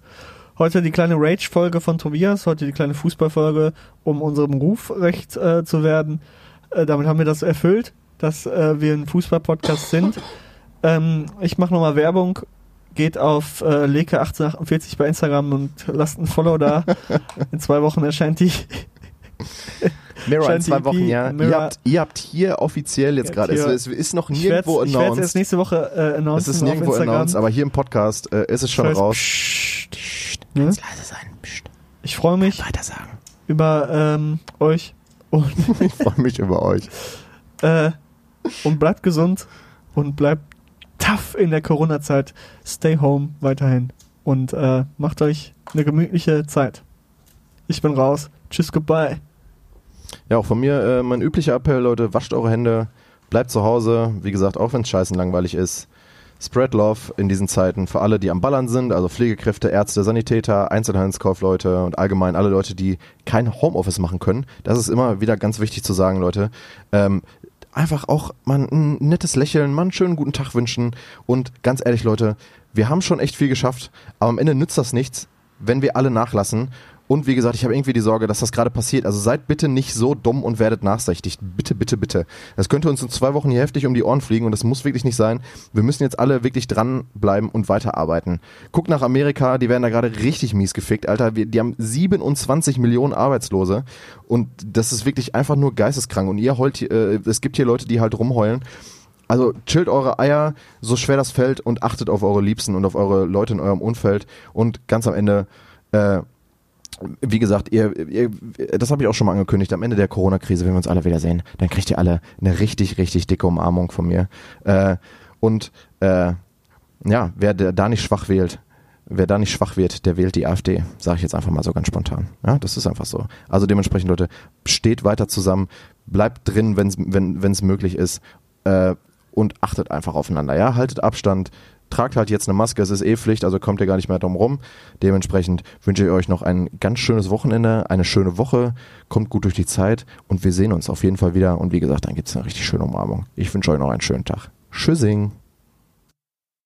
Heute die kleine Rage-Folge von Tobias, heute die kleine Fußballfolge, um unserem Ruf recht äh, zu werden. Äh, damit haben wir das erfüllt, dass äh, wir ein Fußball-Podcast sind. Ähm, ich mache nochmal Werbung. Geht auf äh, Leke1848 bei Instagram und lasst ein Follow da. In zwei Wochen erscheint die. Mirror in zwei Wochen, ja. Mirror- Ihr habt, ihr habt hier offiziell jetzt gerade, es, es ist noch Ich werde nirgendwo es erst announced. nächste Woche äh, announcen Es ist nirgendwo announced, aber hier im Podcast äh, ist es schon Das heißt, raus. pssst, Ne? ne? Leise sein. Psst. Ich freue mich Weiter sagen. über ähm, euch und, Ich freue mich über euch. äh, und bleibt gesund und bleibt tough in der Corona-Zeit. Stay home weiterhin und äh, macht euch eine gemütliche Zeit. Ich bin raus. Tschüss, goodbye. Ja, auch von mir äh, mein üblicher Appell, Leute, wascht eure Hände, bleibt zu Hause. Wie gesagt, auch wenn es scheißen langweilig ist. Spread Love in diesen Zeiten für alle, die am Ballern sind, also Pflegekräfte, Ärzte, Sanitäter, Einzelhandelskaufleute und allgemein alle Leute, die kein Homeoffice machen können. Das ist immer wieder ganz wichtig zu sagen, Leute. Ähm, einfach auch mal ein nettes Lächeln, mal einen schönen guten Tag wünschen. Und ganz ehrlich, Leute, wir haben schon echt viel geschafft, aber am Ende nützt das nichts, wenn wir alle nachlassen. Und wie gesagt, ich habe irgendwie die Sorge, dass das gerade passiert. Also seid bitte nicht so dumm und werdet nachsichtig. Bitte, bitte, bitte. Das könnte uns in zwei Wochen hier heftig um die Ohren fliegen und das muss wirklich nicht sein. Wir müssen jetzt alle wirklich dranbleiben und weiterarbeiten. Guckt nach Amerika, die werden da gerade richtig mies gefickt, Alter. Wir, die haben 27 Millionen Arbeitslose und das ist wirklich einfach nur geisteskrank. Und ihr heult, äh, es gibt hier Leute, die halt rumheulen. Also chillt eure Eier, so schwer das fällt und achtet auf eure Liebsten und auf eure Leute in eurem Umfeld. Und ganz am Ende, äh, wie gesagt, ihr, ihr das habe ich auch schon mal angekündigt, am Ende der Corona-Krise, wenn wir uns alle wiedersehen, dann kriegt ihr alle eine richtig, richtig dicke Umarmung von mir. Äh, und äh, ja, wer da nicht schwach wählt, wer da nicht schwach wird, der wählt die AfD, sage ich jetzt einfach mal so ganz spontan. Ja, das ist einfach so. Also dementsprechend, Leute, steht weiter zusammen, bleibt drin, wenn's, wenn es möglich ist äh, und achtet einfach aufeinander. Ja, haltet Abstand, tragt halt jetzt eine Maske, es ist eh Pflicht, also kommt ihr gar nicht mehr drum rum. Dementsprechend wünsche ich euch noch ein ganz schönes Wochenende, eine schöne Woche, kommt gut durch die Zeit und wir sehen uns auf jeden Fall wieder und wie gesagt, dann gibt's eine richtig schöne Umarmung. Ich wünsche euch noch einen schönen Tag. Tschüssing.